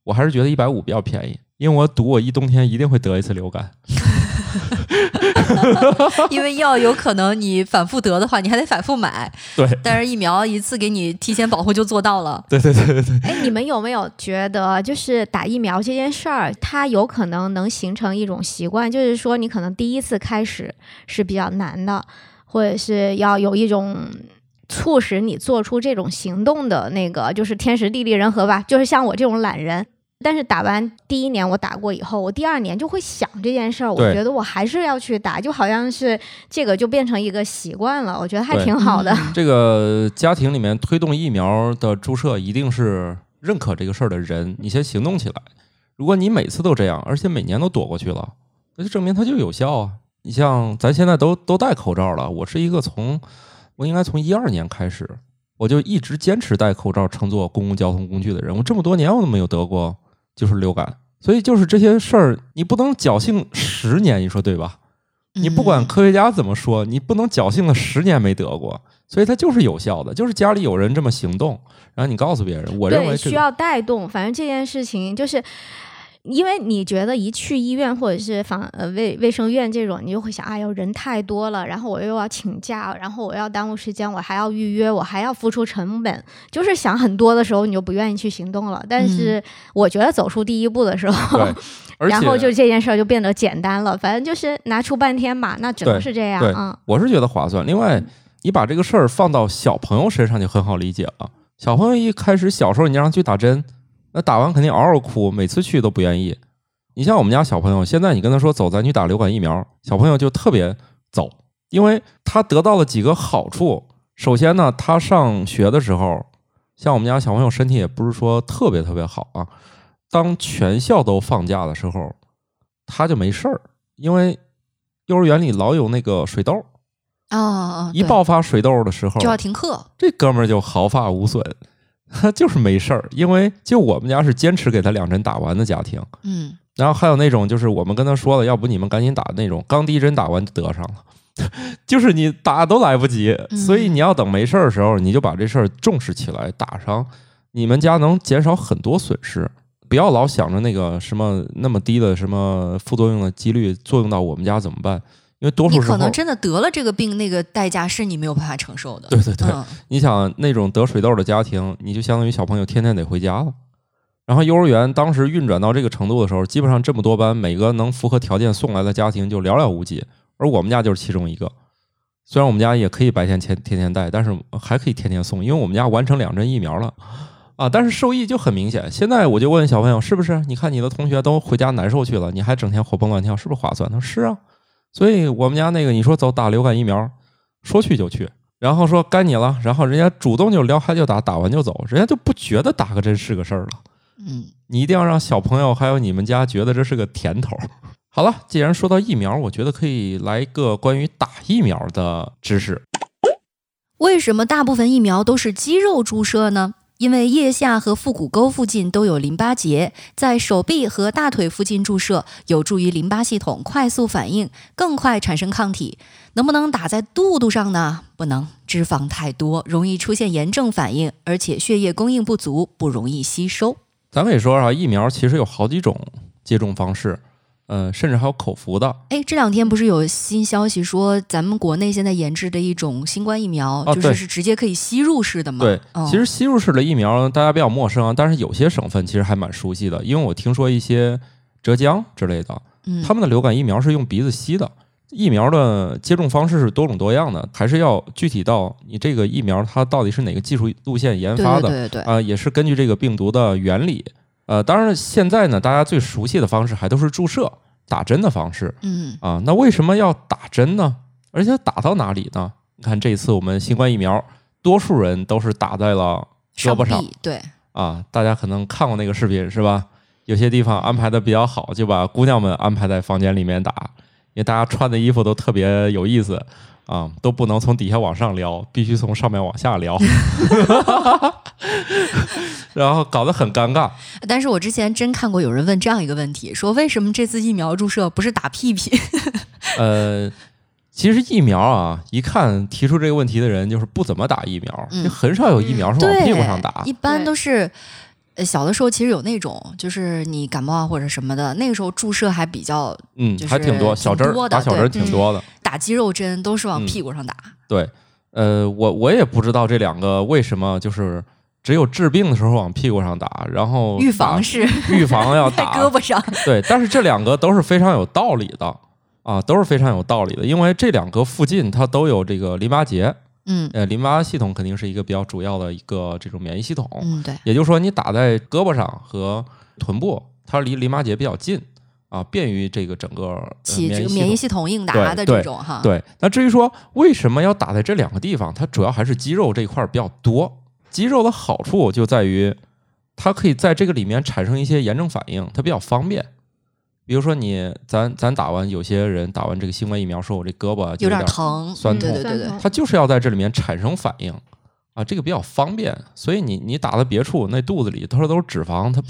我还是觉得一百五比较便宜，因为我赌我一冬天一定会得一次流感。(laughs) (laughs) 因为药有可能你反复得的话，你还得反复买。对，但是疫苗一次给你提前保护就做到了。对对对对对。哎，你们有没有觉得，就是打疫苗这件事儿，它有可能能形成一种习惯，就是说你可能第一次开始是比较难的。或者是要有一种促使你做出这种行动的那个，就是天时地利人和吧。就是像我这种懒人，但是打完第一年我打过以后，我第二年就会想这件事儿，我觉得我还是要去打，就好像是这个就变成一个习惯了，我觉得还挺好的。这个家庭里面推动疫苗的注射，一定是认可这个事儿的人，你先行动起来。如果你每次都这样，而且每年都躲过去了，那就证明它就有效啊。你像咱现在都都戴口罩了，我是一个从我应该从一二年开始，我就一直坚持戴口罩乘坐公共交通工具的人，我这么多年我都没有得过就是流感，所以就是这些事儿你不能侥幸十年，你说对吧？你不管科学家怎么说，你不能侥幸了十年没得过，所以它就是有效的，就是家里有人这么行动，然后你告诉别人，我认为需要带动，反正这件事情就是。因为你觉得一去医院或者是防呃卫卫生院这种，你就会想，哎呦人太多了，然后我又要请假，然后我要耽误时间，我还要预约，我还要付出成本，就是想很多的时候，你就不愿意去行动了。但是我觉得走出第一步的时候，(laughs) 然后就这件事儿就变得简单了。反正就是拿出半天吧，那只能是这样啊。我是觉得划算。另外，你把这个事儿放到小朋友身上就很好理解了。小朋友一开始小时候，你让他去打针。那打完肯定嗷嗷哭，每次去都不愿意。你像我们家小朋友，现在你跟他说走，咱去打流感疫苗，小朋友就特别走，因为他得到了几个好处。首先呢，他上学的时候，像我们家小朋友身体也不是说特别特别好啊。当全校都放假的时候，他就没事儿，因为幼儿园里老有那个水痘啊，一爆发水痘的时候就要停课，这哥们儿就毫发无损。他 (laughs) 就是没事儿，因为就我们家是坚持给他两针打完的家庭，嗯，然后还有那种就是我们跟他说了，要不你们赶紧打那种，刚第一针打完就得上了，(laughs) 就是你打都来不及，所以你要等没事儿的时候，你就把这事儿重视起来，打上，你们家能减少很多损失。不要老想着那个什么那么低的什么副作用的几率作用到我们家怎么办？因为多数时候你可能真的得了这个病，那个代价是你没有办法承受的。对对对，嗯你想那种得水痘的家庭，你就相当于小朋友天天得回家了。然后幼儿园当时运转到这个程度的时候，基本上这么多班，每个能符合条件送来的家庭就寥寥无几，而我们家就是其中一个。虽然我们家也可以白天天天天带，但是还可以天天送，因为我们家完成两针疫苗了啊。但是受益就很明显。现在我就问小朋友，是不是？你看你的同学都回家难受去了，你还整天活蹦乱跳，是不是划算？他说是啊。所以我们家那个你说走打流感疫苗，说去就去，然后说该你了，然后人家主动就撩开就打，打完就走，人家就不觉得打个针是个事儿了。嗯，你一定要让小朋友还有你们家觉得这是个甜头。(laughs) 好了，既然说到疫苗，我觉得可以来一个关于打疫苗的知识。为什么大部分疫苗都是肌肉注射呢？因为腋下和腹股沟附近都有淋巴结，在手臂和大腿附近注射，有助于淋巴系统快速反应，更快产生抗体。能不能打在肚肚上呢？不能，脂肪太多，容易出现炎症反应，而且血液供应不足，不容易吸收。咱们也说啊，疫苗其实有好几种接种方式，呃，甚至还有口服的。哎，这两天不是有新消息说，咱们国内现在研制的一种新冠疫苗，啊就是是直接可以吸入式的嘛？对，哦其实吸入式的疫苗大家比较陌生啊，但是有些省份其实还蛮熟悉的，因为我听说一些浙江之类的，嗯，他们的流感疫苗是用鼻子吸的。疫苗的接种方式是多种多样的，还是要具体到你这个疫苗它到底是哪个技术路线研发的对对对对，啊、也是根据这个病毒的原理。呃，当然现在呢，大家最熟悉的方式还都是注射、打针的方式嗯啊。那为什么要打针呢？而且打到哪里呢？你看这次我们新冠疫苗，多数人都是打在了胳膊上臂对，啊。大家可能看过那个视频是吧？有些地方安排的比较好，就把姑娘们安排在房间里面打，因为大家穿的衣服都特别有意思啊，都不能从底下往上撩，必须从上面往下撩，(laughs) 然后搞得很尴尬。但是我之前真看过有人问这样一个问题，说为什么这次疫苗注射不是打屁屁？(laughs) 呃，其实疫苗啊，一看提出这个问题的人就是不怎么打疫苗，嗯就很少有疫苗是往，屁股上打。一般都是。呃，小的时候其实有那种，就是你感冒啊或者什么的，那个时候注射还比较嗯，就是还挺多，小针打小针儿挺多的。打肌肉针，都是往嗯屁股上打。对，呃，我我也不知道这两个为什么就是只有治病的时候往屁股上打，然后预防是预防要 (laughs) 在打胳膊上。对，但是这两个都是非常有道理的啊，都是非常有道理的，因为这两个附近它都有这个淋巴结，嗯呃，淋巴系统肯定是一个比较主要的一个这种免疫系统，嗯，对，也就是说你打在胳膊上和臀部，它离淋巴结比较近啊，便于这个整个、呃、起这。个免疫系统应答的这种哈。对，那至于说为什么要打在这两个地方，它主要还是肌肉这一块儿比较多。肌肉的好处就在于，它可以在这个里面产生一些炎症反应，它比较方便。比如说你，咱咱打完，有些人打完这个新冠疫苗，说我这胳膊有点点疼，酸痛对对对对酸痛它就是要在这里面产生反应啊，这个比较方便。所以你你打到别处，那肚子里它说都是脂肪，它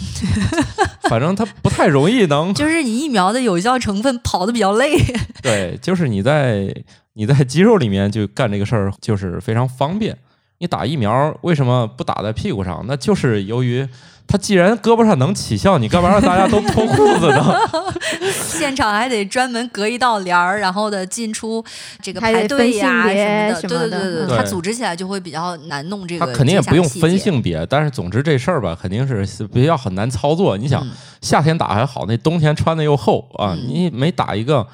(laughs) 反正它不太容易能就是 (laughs) 你疫苗的有效成分跑的比较累。对，就是你在你在肌肉里面就干这个事儿，就是非常方便。你打疫苗为什么不打在屁股上？那就是由于它既然胳膊上能起效，你干嘛让大家都脱裤子呢？(laughs) 现场还得专门隔一道帘儿，然后的进出这个排队呀、什么的。对对对对嗯它组织起来就会比较难弄这它个。肯定也不用分。性别，但是总之这事儿吧，肯定是比较很难操作。你想，嗯夏天打还好，那冬天穿的又厚啊，嗯你每打一个，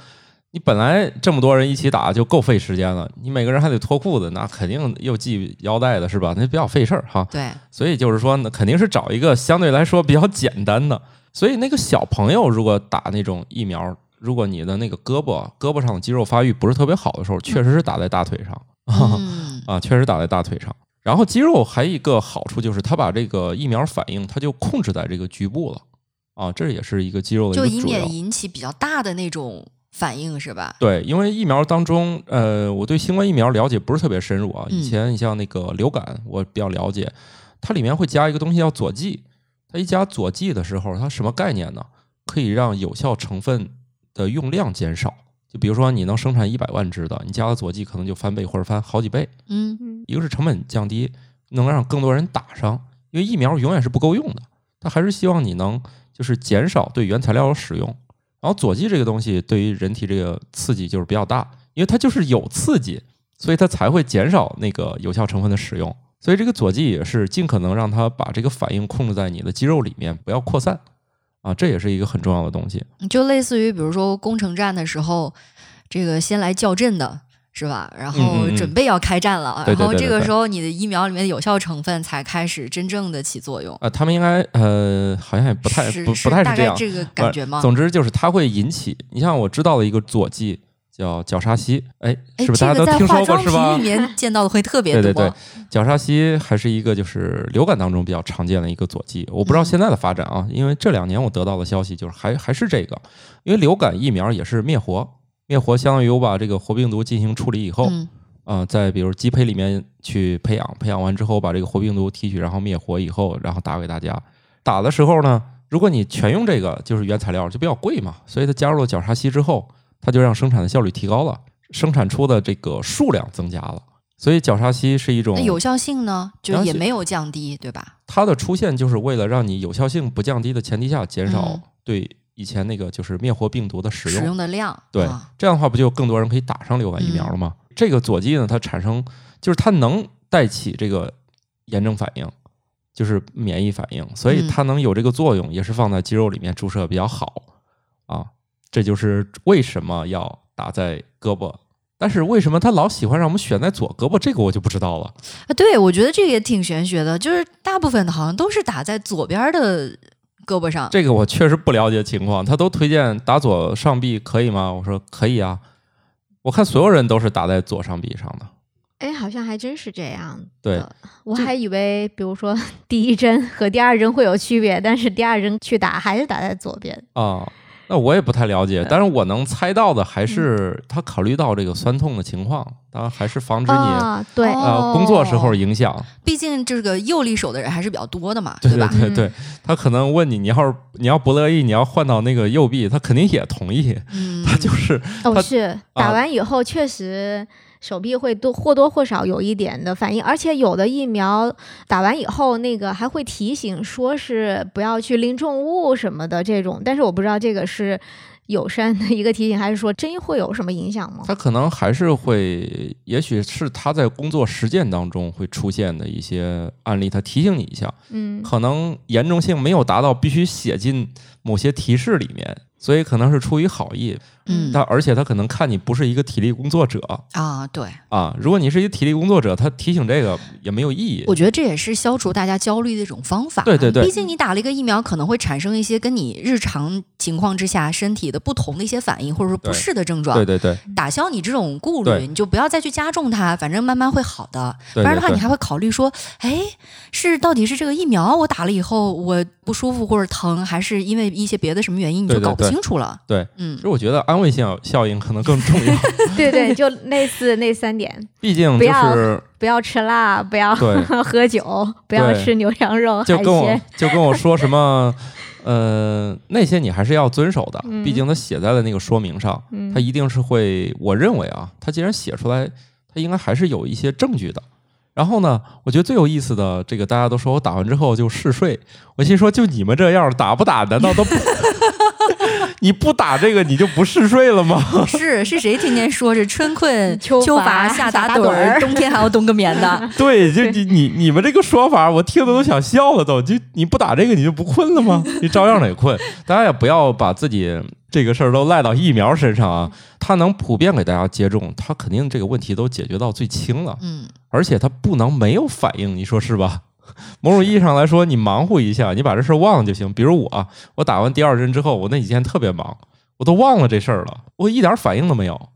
你本来这么多人一起打就够费时间了，你每个人还得脱裤子，那肯定又系腰带的是吧？那比较费事儿哈。对，所以就是说那，肯定是找一个相对来说比较简单的。所以那个小朋友如果打那种疫苗，如果你的那个胳膊胳膊上的肌肉发育不是特别好的时候，确实是打在大腿上。嗯，(laughs) 啊，确实打在大腿上。然后肌肉还有一个好处就是，它把这个疫苗反应，它就控制在这个局部了啊，这也是一个肌肉的就以一个主要免。引起比较大的那种反应，是吧？对，因为疫苗当中，呃，我对新冠疫苗了解不是特别深入啊。以嗯前你像那个流感，我比较了解，它里面会加一个东西叫佐剂。它一加佐剂的时候，它什么概念呢？可以让有效成分的用量减少。就比如说，你能生产一百万支的，你加了佐剂，可能就翻倍或者翻好几倍。嗯嗯一个是成本降低，能让更多人打上，因为疫苗永远是不够用的。它还是希望你能就是减少对原材料的使用。然后左剂这个东西对于人体这个刺激就是比较大，因为它就是有刺激，所以它才会减少那个有效成分的使用。所以这个左剂也是尽可能让它把这个反应控制在你的肌肉里面，不要扩散啊，这也是一个很重要的东西。就类似于比如说攻城战的时候，这个先来校阵的。是吧？然后准备要开战了，然后这个时候你的疫苗里面的有效成分才开始真正的起作用。呃，他们应该呃，好像也不太不不太是这样这个感觉吗？总之就是它会引起，你像我知道的一个佐剂叫角鲨烯，哎，是不是大家都听说过是吧？里面见到的会特别多。对对对，角鲨烯还是一个就是流感当中比较常见的一个佐剂。我不知道现在的发展啊，因为这两年我得到的消息就是还还是这个，因为流感疫苗也是灭活，灭活相当于我把这个活病毒进行处理以后。嗯啊，在比如鸡胚里面去培养，培养完之后把这个活病毒提取，然后灭活以后，然后打给大家。打的时候呢，如果你全用这个，就是原材料就比较贵嘛，所以它加入了角鲨烯之后，它就让生产的效率提高了，生产出的这个数量增加了。所以角鲨烯是一种那有效性呢，就也没有降低，对吧？它的出现就是为了让你有效性不降低的前提下，减少对以前那个就是灭活病毒的使用使用的量。对，这样的话不就更多人可以打上流感疫苗了吗？这个佐剂呢，它产生就是它能带起这个炎症反应，就是免疫反应，所以它能有这个作用，也是放在肌肉里面注射比较好啊。这就是为什么要打在胳膊，但是为什么他老喜欢让我们选在左胳膊，这个我就不知道了啊。对，我觉得这个也挺玄学的，就是大部分的好像都是打在左边的胳膊上。这个我确实不了解情况，他都推荐打左上臂可以吗？我说可以啊。我看所有人都是打在左上臂上的，哎，好像还真是这样。对，我还以为，比如说 (laughs) 第一针和第二针会有区别，但是第二针去打还是打在左边啊。那我也不太了解，但是我能猜到的还是他考虑到这个酸痛的情况，当然还是防止你对呃工作时候影响。毕竟这个右利手的人还是比较多的嘛，对吧？对对，他可能问你，你要是你要不乐意，你要换到那个右臂，他肯定也同意。(laughs) 他就是哦，是打完以后确实。手臂会多或多或少有一点的反应，而且有的疫苗打完以后，那个还会提醒说是不要去拎重物什么的这种，但是我不知道这个是友善的一个提醒，还是说真会有什么影响吗？他可能还是会，也许是他在工作实践当中会出现的一些案例，他提醒你一下，嗯，可能严重性没有达到必须写进某些提示里面。所以可能是出于好意，嗯，但而且他可能看你不是一个体力工作者啊，对啊，如果你是一个体力工作者，他提醒这个也没有意义。我觉得这也是消除大家焦虑的一种方法。对对对，毕竟你打了一个疫苗，可能会产生一些跟你日常情况之下身体的不同的一些反应，或者说不适的症状。对对对，打消你这种顾虑，你就不要再去加重它，反正慢慢会好的。不然的话，你还会考虑说，哎，是到底是这个疫苗我打了以后我不舒服或者疼，还是因为一些别的什么原因，你就搞不清楚了。对。嗯，其实我觉得安慰性效应可能更重要。(laughs) 对对，就类似那三点。毕竟不要不要吃辣，不要 (laughs) 喝酒，不要吃牛羊肉。就跟我就跟我说什么，呃，那些你还是要遵守的。毕竟他写在了那个说明上，他一定是会。我认为啊，他既然写出来，他应该还是有一些证据的。然后呢，我觉得最有意思的这个，大家都说我打完之后就嗜睡。我心说，就你们这样打不打，难道都不？你不打这个，你就不嗜睡了吗？(laughs) 是是谁天天说着春困 (laughs) 秋乏夏打盹儿，冬天还要冬个眠的？(laughs) 对，就你你你们这个说法，我听的都想笑了。都就你不打这个，你就不困了吗？你照样得困。大家也不要把自己这个事儿都赖到疫苗身上啊。它能普遍给大家接种，它肯定这个问题都解决到最轻了。嗯，而且它不能没有反应，你说是吧？(laughs) 某种意义上来说，你忙活一下，你把这事儿忘了就行。比如我，我打完第二针之后，我那几天特别忙，我都忘了这事儿了，我一点反应都没有。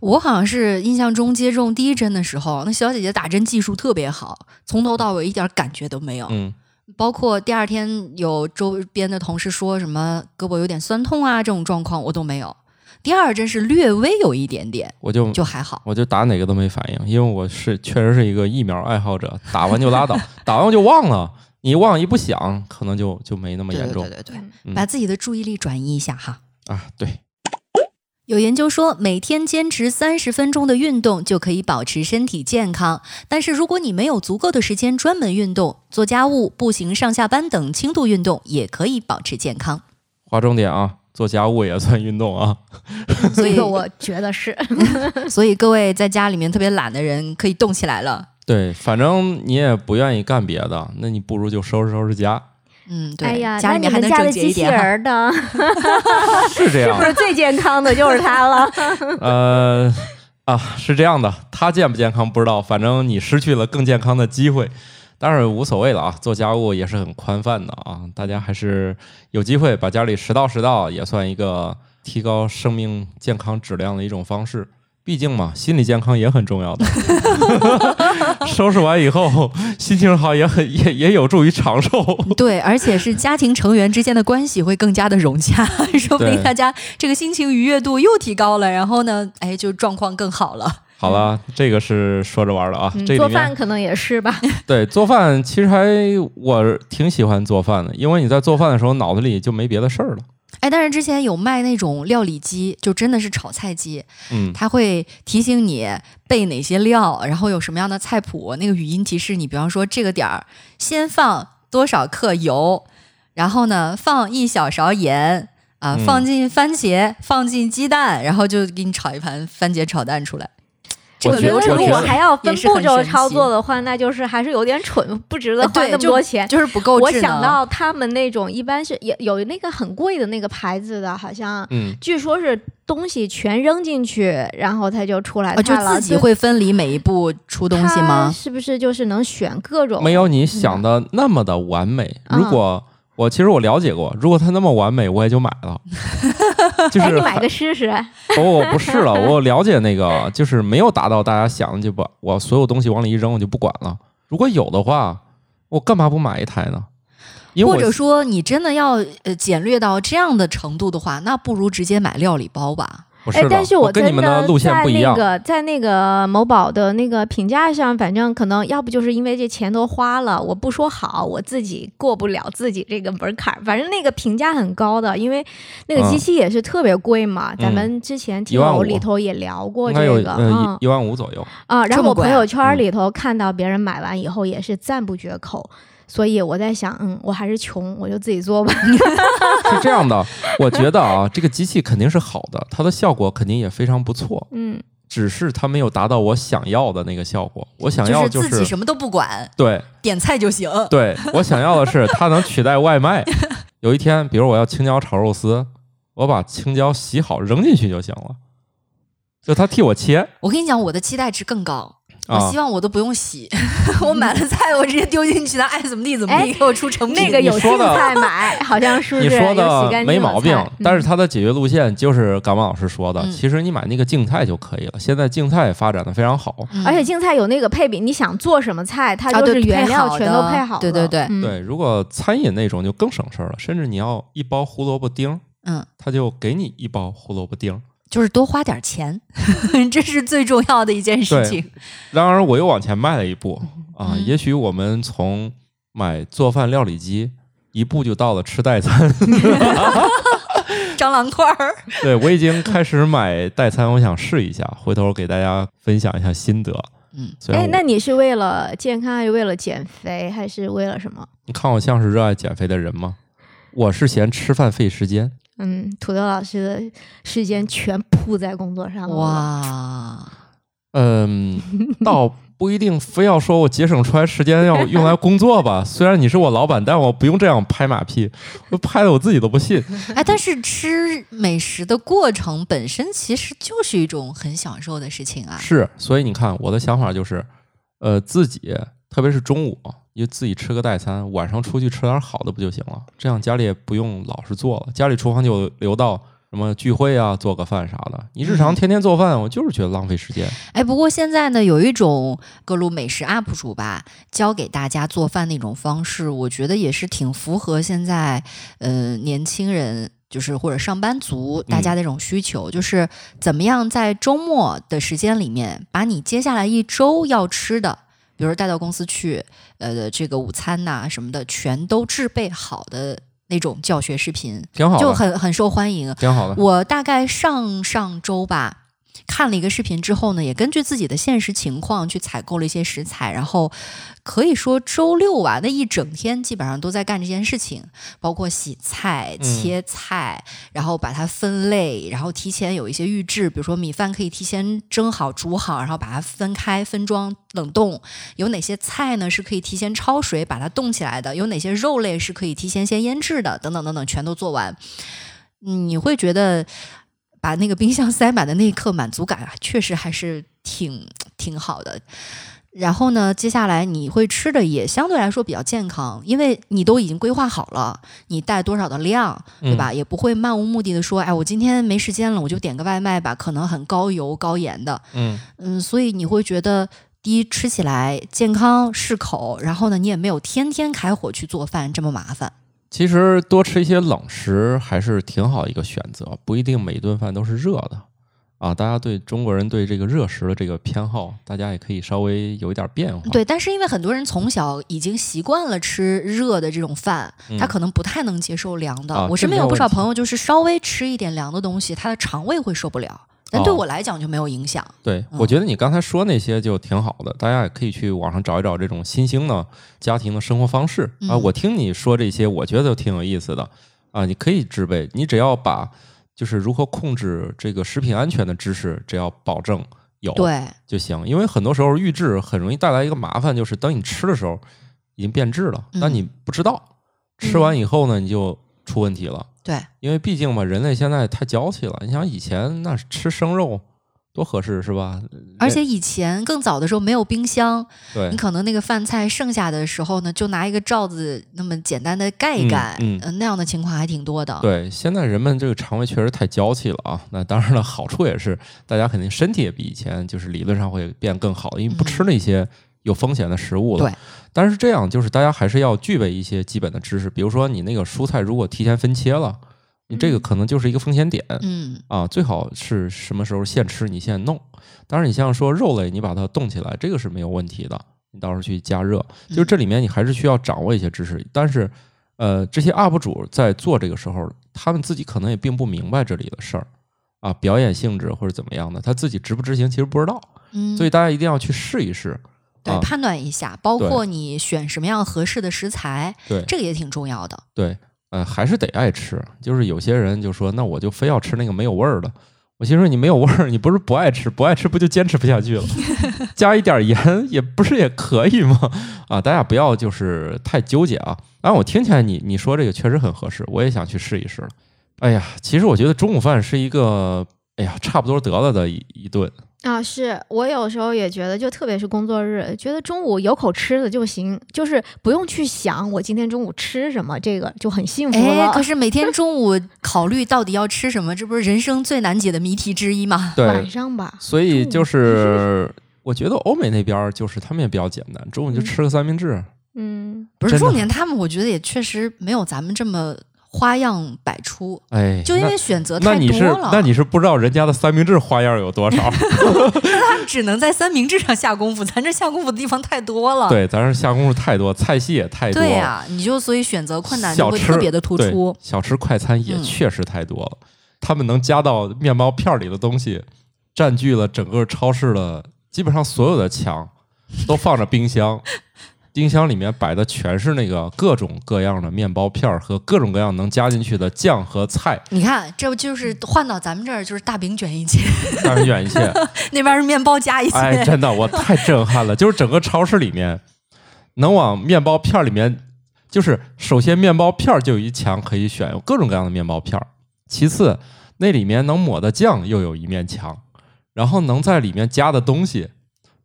我好像是印象中接种第一针的时候，那小姐姐打针技术特别好，从头到尾一点感觉都没有。嗯，包括第二天有周边的同事说什么胳膊有点酸痛啊这种状况，我都没有。第二针是略微有一点点，我就就还好，我就打哪个都没反应，因为我是确实是一个疫苗爱好者，打完就拉倒，(laughs) 打完就忘了，你忘一不想，可能就就没那么严重。对对对对，把自己的注意力转移一下哈。啊，对。有研究说，每天坚持三十分钟的运动就可以保持身体健康。但是，如果你没有足够的时间专门运动，做家务、步行上下班等轻度运动也可以保持健康。划重点啊，做家务也算运动啊。(laughs) 所以 (laughs) 我觉得是。(laughs) 所以各位在家里面特别懒的人可以动起来了。对，反正你也不愿意干别的，那你不如就收拾收拾家。嗯，对。哎呀，家里面还能整洁一点。是这样，是不是最健康的就是它了？呃，啊，是这样的，它健不健康不知道，反正你失去了更健康的机会。当然无所谓了啊，做家务也是很宽泛的啊，大家还是有机会把家里拾到拾到，也算一个提高生命健康质量的一种方式。毕竟嘛，心理健康也很重要的。(laughs) 收拾完以后，心情好也很也也有助于长寿。(laughs) 对，而且是家庭成员之间的关系会更加的融洽，说不定大家这个心情愉悦度又提高了，然后呢，哎，就状况更好了。好了，这个是说着玩的啊。做饭可能也是吧。(laughs) 对，做饭其实还我挺喜欢做饭的，因为你在做饭的时候脑子里就没别的事儿了。哎，但是之前有卖那种料理机，就真的是炒菜机，嗯，它会提醒你备哪些料，然后有什么样的菜谱，那个语音提示你，比方说这个点儿先放多少克油，然后呢放一小勺盐啊，放进番茄，放进鸡蛋，然后就给你炒一盘番茄炒蛋出来。我觉得如果还要分步骤操作的话，那就是还是有点蠢，不值得花那么多钱，就是不够。我想到他们那种一般是有有那个很贵的那个牌子的，好像，嗯，据说是东西全扔进去，然后它就出来，就自己会分离每一步出东西吗？是不是就是能选各种？没有你想的那么的完美。如果我其实我了解过，如果它那么完美，我也就买了。(laughs) 就是你买个试试。(laughs) 哦，不是了，我了解那个，就是没有达到大家想的，就把我所有东西往里一扔，我就不管了。如果有的话，我干嘛不买一台呢？或者说，你真的要呃简略到这样的程度的话，那不如直接买料理包吧。哎，但是我跟你们的路线不一样。在那个在那个某宝的那个评价上，反正可能要不就是因为这钱都花了，我不说好，我自己过不了自己这个门槛。反正那个评价很高的，因为那个机器也是特别贵嘛。咱们之前听友里头也聊过这个，嗯，一万五左右啊。然后我朋友圈里头看到别人买完以后也是赞不绝口。所以我在想，嗯，我还是穷，我就自己做吧。(laughs) 是这样的，我觉得啊，这个机器肯定是好的，它的效果肯定也非常不错。嗯，只是它没有达到我想要的那个效果。我想要就是自己什么都不管，对，点菜就行。对我想要的是它能取代外卖。(laughs) 有一天，比如我要青椒炒肉丝，我把青椒洗好扔进去就行了，就它替我切。我跟你讲，我的期待值更高。我希望我都不用洗，(laughs) 我买了菜，我直接丢进去，他爱怎么地怎么地，给我出成品。那个有青菜买，(laughs) 好像是你说的没毛病，但是它的解决路线就是感冒老师说的，其实你买那个净菜就可以了。现在净菜发展的非常好，而且净菜有那个配比，你想做什么菜，它就是原料全都配好。对对对对，如果餐饮那种就更省事儿了，甚至你要一包胡萝卜丁，嗯，他就给你一包胡萝卜丁。就是多花点钱，(laughs) 这是最重要的一件事情。(laughs) 然而，我又往前迈了一步啊！也许我们从买做饭料理机，一步就到了吃代餐。(laughs) 蟑螂块儿。对，我已经开始买代餐，我想试一下，回头给大家分享一下心得。嗯，哎，那你是为了健康，还是为了减肥，还是为了什么？你看我像是热爱减肥的人吗？我是嫌吃饭费时间。嗯，土豆老师的时间全扑在工作上了。哇，嗯，倒不一定非要说我节省出来时间要用来工作吧。虽然你是我老板，但我不用这样拍马屁，我拍的我自己都不信。哎，但是吃美食的过程本身其实就是一种很享受的事情啊。是，所以你看，我的想法就是，呃，自己特别是中午。就自己吃个代餐，晚上出去吃点好的不就行了？这样家里也不用老是做了，家里厨房就留到什么聚会啊，做个饭啥的。你日常天天做饭，我就是觉得浪费时间。哎，不过现在呢，有一种各路美食 UP 主吧，教给大家做饭那种方式，我觉得也是挺符合现在呃年轻人，就是或者上班族大家的这种需求，就是怎么样在周末的时间里面，把你接下来一周要吃的。比如带到公司去，呃，这个午餐呐什么的，全都制备好的那种教学视频，挺好的，就很很受欢迎，挺好的。我大概上上周吧。看了一个视频之后呢，也根据自己的现实情况去采购了一些食材，然后可以说周六啊那一整天基本上都在干这件事情，包括洗菜、切菜，然后把它分类，然后提前有一些预制，比如说米饭可以提前蒸好、煮好，然后把它分开分装冷冻。有哪些菜呢是可以提前焯水把它冻起来的？有哪些肉类是可以提前先腌制的？等等等等，全都做完，你会觉得。把那个冰箱塞满的那一刻，满足感啊，确实还是挺挺好的。然后呢，接下来你会吃的也相对来说比较健康，因为你都已经规划好了，你带多少的量，对吧？也不会漫无目的的说，哎，我今天没时间了，我就点个外卖吧，可能很高油高盐的。嗯嗯，所以你会觉得，第一吃起来健康适口，然后呢，你也没有天天开火去做饭这么麻烦。其实多吃一些冷食还是挺好一个选择，不一定每顿饭都是热的啊。大家对中国人对这个热食的这个偏好，大家也可以稍微有一点变化。对，但是因为很多人从小已经习惯了吃热的这种饭，他可能不太能接受凉的。我身边有不少朋友，就是稍微吃一点凉的东西，他的肠胃会受不了。但对我来讲就没有影响。对，我觉得你刚才说那些就挺好的，大家也可以去网上找一找这种新兴的家庭的生活方式啊。我听你说这些，我觉得都挺有意思的啊。你可以制备，你只要把就是如何控制这个食品安全的知识，只要保证有对就行。因为很多时候预制很容易带来一个麻烦，就是等你吃的时候已经变质了，但你不知道，吃完以后呢你就出问题了。对，因为毕竟嘛，人类现在太娇气了。你想以前那吃生肉多合适是吧？而且以前更早的时候没有冰箱，对你可能那个饭菜剩下的时候呢，就拿一个罩子那么简单的盖一盖，嗯，那样的情况还挺多的。对，现在人们这个肠胃确实太娇气了啊。那当然了，好处也是大家肯定身体也比以前就是理论上会变更好，因为不吃那些有风险的食物了。对。但是这样就是大家还是要具备一些基本的知识，比如说你那个蔬菜如果提前分切了，你这个可能就是一个风险点。嗯啊，最好是什么时候现吃你现弄。当然，你像说肉类，你把它冻起来，这个是没有问题的。你到时候去加热，就是这里面你还是需要掌握一些知识。但是，呃，这些 UP 主在做这个时候，他们自己可能也并不明白这里的事儿啊，表演性质或者怎么样的，他自己执不执行其实不知道。嗯，所以大家一定要去试一试。对，判断一下，包括你选什么样合适的食材，对，这个也挺重要的。对，呃，还是得爱吃。就是有些人就说，那我就非要吃那个没有味儿的。我心说，你没有味儿，你不是不爱吃，不爱吃不就坚持不下去了？(laughs) 加一点盐也不是也可以吗？啊，大家不要就是太纠结啊。然我听起来你你说这个确实很合适，我也想去试一试了。哎呀，其实我觉得中午饭是一个，哎呀，差不多得了的一一顿。啊，是我有时候也觉得，就特别是工作日，觉得中午有口吃的就行，就是不用去想我今天中午吃什么，这个就很幸福了。可 (laughs) 是每天中午考虑到底要吃什么，这不是人生最难解的谜题之一吗？(laughs) 对，晚上吧。所以就 (laughs) 是我觉得欧美那边就是他们也比较简单，中午就吃个三明治。嗯，不是重点，他们我觉得也确实没有咱们这么。花样百出，哎，就因为选择太多了。那你是不知道人家的三明治花样有多少？(laughs) 他们只能在三明治上下功夫，咱这下功夫的地方太多了。对，咱这下功夫太多，菜系也太多。对呀，你就所以选择困难就会特别的突出。小吃快餐也确实太多了，他们能加到面包片里的东西，占据了整个超市的基本上所有的墙，都放着冰箱。冰箱里面摆的全是那个各种各样的面包片儿和各种各样能加进去的酱和菜。你看，这不就是换到咱们这儿就是大饼卷一切，大饼卷一切，(laughs) 那边是面包加一切。哎，真的，我太震撼了！就是整个超市里面，能往面包片里面，就是首先面包片就有一墙可以选，有各种各样的面包片儿。其次，那里面能抹的酱又有一面墙，然后能在里面加的东西。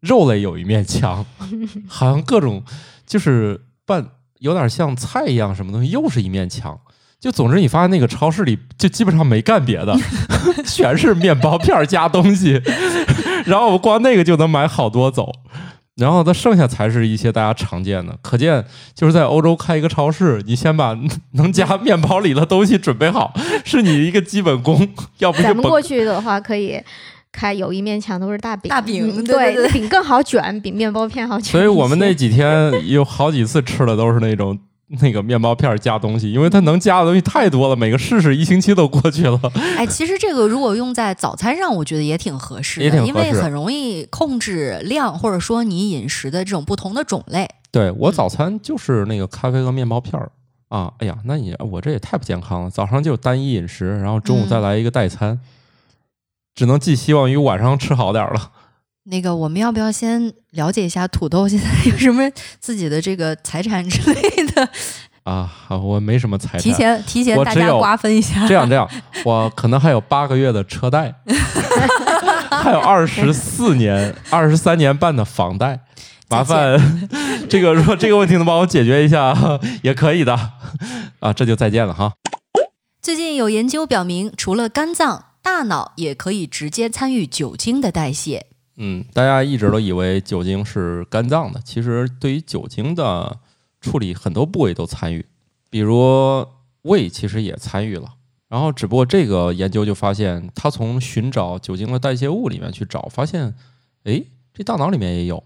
肉类有一面墙，(laughs) 好像各种就是拌有点像菜一样，什么东西又是一面墙。就总之，你发现那个超市里就基本上没干别的，(laughs) 全是面包片加东西。(laughs) 然后我光那个就能买好多走，然后它剩下才是一些大家常见的。可见就是在欧洲开一个超市，你先把能加面包里的东西准备好，是你一个基本功。要不咱们过去的话可以。开有一面墙都是大饼，大饼对对饼更好卷，比面包片好卷。所以我们那几天有好几次吃的都是那种 (laughs) 那个面包片加东西，因为它能加的东西太多了，每个试试一星期都过去了。哎，其实这个如果用在早餐上，我觉得也挺合适的，因为很容易控制量，或者说你饮食的这种不同的种类。对我早餐就是那个咖啡和面包片儿啊。哎呀，那你我这也太不健康了，早上就单一饮食，然后中午再来一个代餐，只能寄希望于晚上吃好点了。那个，我们要不要先了解一下土豆现在有什么自己的这个财产之类的？啊，我没什么财产，提前提前大家瓜分一下。这样这样，我可能还有八个月的车贷，(laughs) 还有二十四年、二十三年半的房贷。麻烦 (laughs) 这个，如果这个问题能帮我解决一下，(laughs) 也可以的。啊，这就再见了哈。最近有研究表明，除了肝脏，大脑也可以直接参与酒精的代谢。嗯，大家一直都以为酒精是肝脏的，其实对于酒精的处理，很多部位都参与，比如胃其实也参与了。然后，只不过这个研究就发现，他从寻找酒精的代谢物里面去找，发现，哎，这大脑里面也有。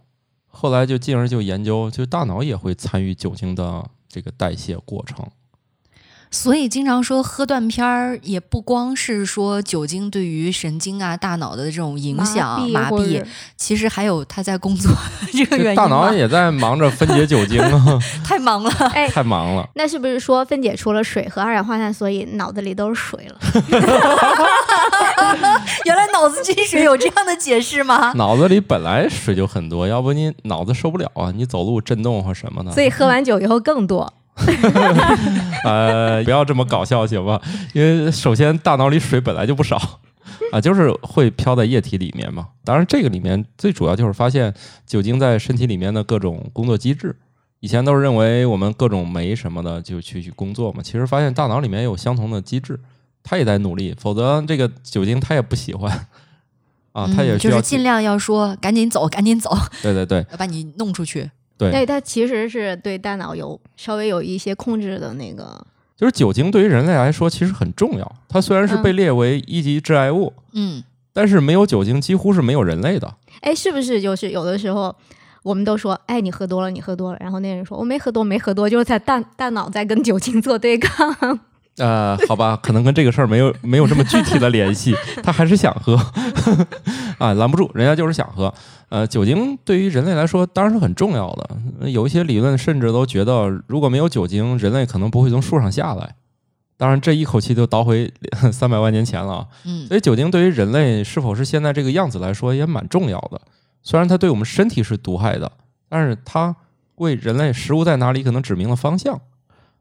后来就进而就研究，就大脑也会参与酒精的这个代谢过程。所以经常说喝断片儿，也不光是说酒精对于神经啊、大脑的这种影响麻痹，其实还有他在工作 (laughs) 这个原因。大脑也在忙着分解酒精啊，(laughs) 太忙了，哎，(laughs) 太忙了。那是不是说分解出了水和二氧化碳，所以脑子里都是水了？原来脑子进水有这样的解释吗？脑子里本来水就很多，要不你脑子受不了啊，你走路震动或什么的。所以喝完酒以后更多。(laughs) 呃，不要这么搞笑行吧？因为首先大脑里水本来就不少 (laughs) 啊，就是会飘在液体里面嘛。当然，这个里面最主要就是发现酒精在身体里面的各种工作机制。以前都是认为我们各种酶什么的就去去工作嘛，其实发现大脑里面有相同的机制，它也在努力。否则这个酒精它也不喜欢 (laughs) 啊，它也就是尽量要说赶紧走，赶紧走。对对对，要把你弄出去。对，它其实是对大脑有稍微有一些控制的那个。就是酒精对于人类来说其实很重要，它虽然是被列为一级致癌物，嗯，但是没有酒精几乎是没有人类的。哎，是不是就是有的时候我们都说，哎，你喝多了，你喝多了，然后那人说我没喝多，没喝多，就是在大大脑在跟酒精做对抗。(laughs) 呃，好吧，可能跟这个事儿没有没有这么具体的联系，他还是想喝 (laughs) 啊，拦不住，人家就是想喝。呃，酒精对于人类来说当然是很重要的，有一些理论甚至都觉得，如果没有酒精，人类可能不会从树上下来。当然，这一口气就倒回 (laughs) 三百万年前了。嗯，所以酒精对于人类是否是现在这个样子来说也蛮重要的。虽然它对我们身体是毒害的，但是它为人类食物在哪里可能指明了方向。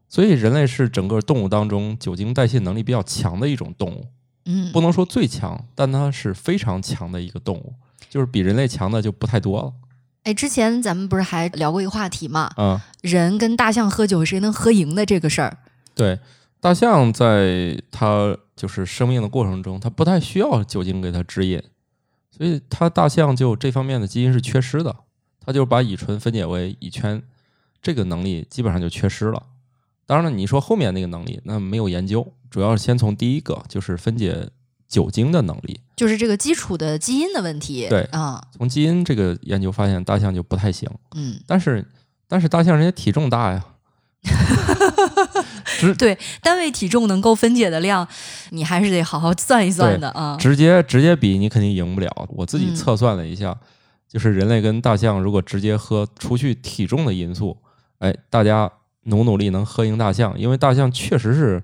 所以，人类是整个动物当中酒精代谢能力比较强的一种动物。嗯，不能说最强，但它是非常强的一个动物，就是比人类强的就不太多了。哎，之前咱们不是还聊过一个话题嘛？嗯，人跟大象喝酒谁能喝赢的这个事儿。对，大象在它就是生命的过程中，它不太需要酒精给它指引，所以它大象就这方面的基因是缺失的，它就把乙醇分解为乙醛，这个能力基本上就缺失了。当然了，你说后面那个能力，那没有研究，主要是先从第一个，就是分解酒精的能力，就是这个基础的基因的问题。对啊，从基因这个研究发现，大象就不太行。嗯，但是但是大象人家体重大呀，(laughs) 直对单位体重能够分解的量，你还是得好好算一算的啊。直接直接比你肯定赢不了。我自己测算了一下，就是人类跟大象如果直接喝，除去体重的因素，哎，大家。努努力能喝赢大象，因为大象确实是，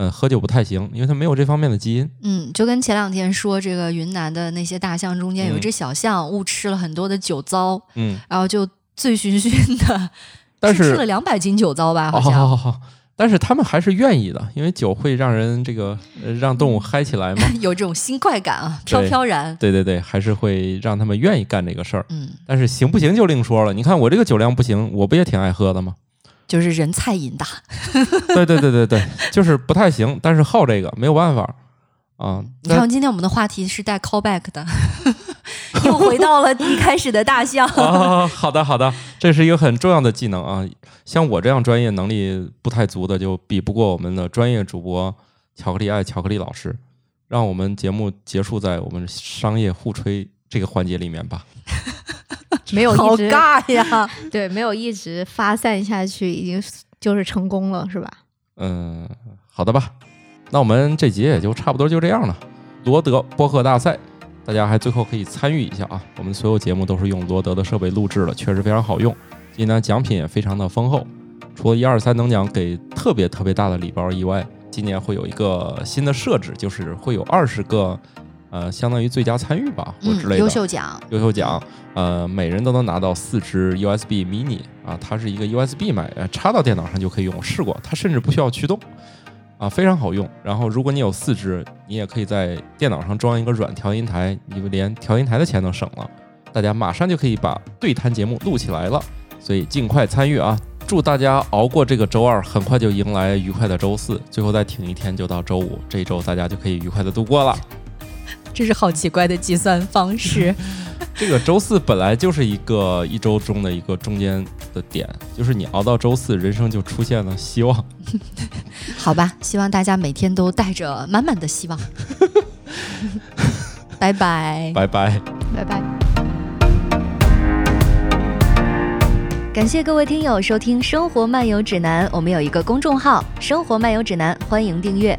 呃，喝酒不太行，因为他没有这方面的基因。嗯，就跟前两天说，这个云南的那些大象中间有一只小象误吃了很多的酒糟，嗯，然后就醉醺醺的，但是吃了两百斤酒糟吧，好像。好好好，但是他们还是愿意的，因为酒会让人这个让动物嗨起来嘛，(laughs) 有这种新快感啊，飘飘然。对对对，还是会让他们愿意干这个事儿。嗯，但是行不行就另说了。你看我这个酒量不行，我不也挺爱喝的吗？就是人菜瘾大，(laughs) 对对对对对，就是不太行，但是好这个没有办法啊。你看，今天我们的话题是带 callback 的，(laughs) 又回到了一开始的大象。(laughs) 好的好的，这是一个很重要的技能啊。像我这样专业能力不太足的，就比不过我们的专业主播巧克力爱巧克力老师。让我们节目结束在我们商业互吹这个环节里面吧。没有好尬呀，(laughs) 对，没有一直发散下去，已经就是成功了，是吧？嗯，好的吧。那我们这集也就差不多就这样了。罗德播客大赛，大家还最后可以参与一下啊！我们所有节目都是用罗德的设备录制的，确实非常好用。今年奖品也非常的丰厚，除了一二三等奖给特别特别大的礼包以外，今年会有一个新的设置，就是会有二十个。呃，相当于最佳参与吧，或之类的优秀奖。优秀奖，呃，每人都能拿到四支 USB Mini 啊，它是一个 USB 买，插到电脑上就可以用。试过，它甚至不需要驱动，啊，非常好用。然后，如果你有四支，你也可以在电脑上装一个软调音台，你连调音台的钱都省了。大家马上就可以把对谈节目录起来了，所以尽快参与啊！祝大家熬过这个周二，很快就迎来愉快的周四，最后再挺一天就到周五，这一周大家就可以愉快的度过了。这是好奇怪的计算方式。(laughs) 这个周四本来就是一个一周中的一个中间的点，就是你熬到周四，人生就出现了希望。(laughs) 好吧，希望大家每天都带着满满的希望。(laughs) 拜拜，拜拜，拜拜。感谢各位听友收听《生活漫游指南》，我们有一个公众号《生活漫游指南》，欢迎订阅。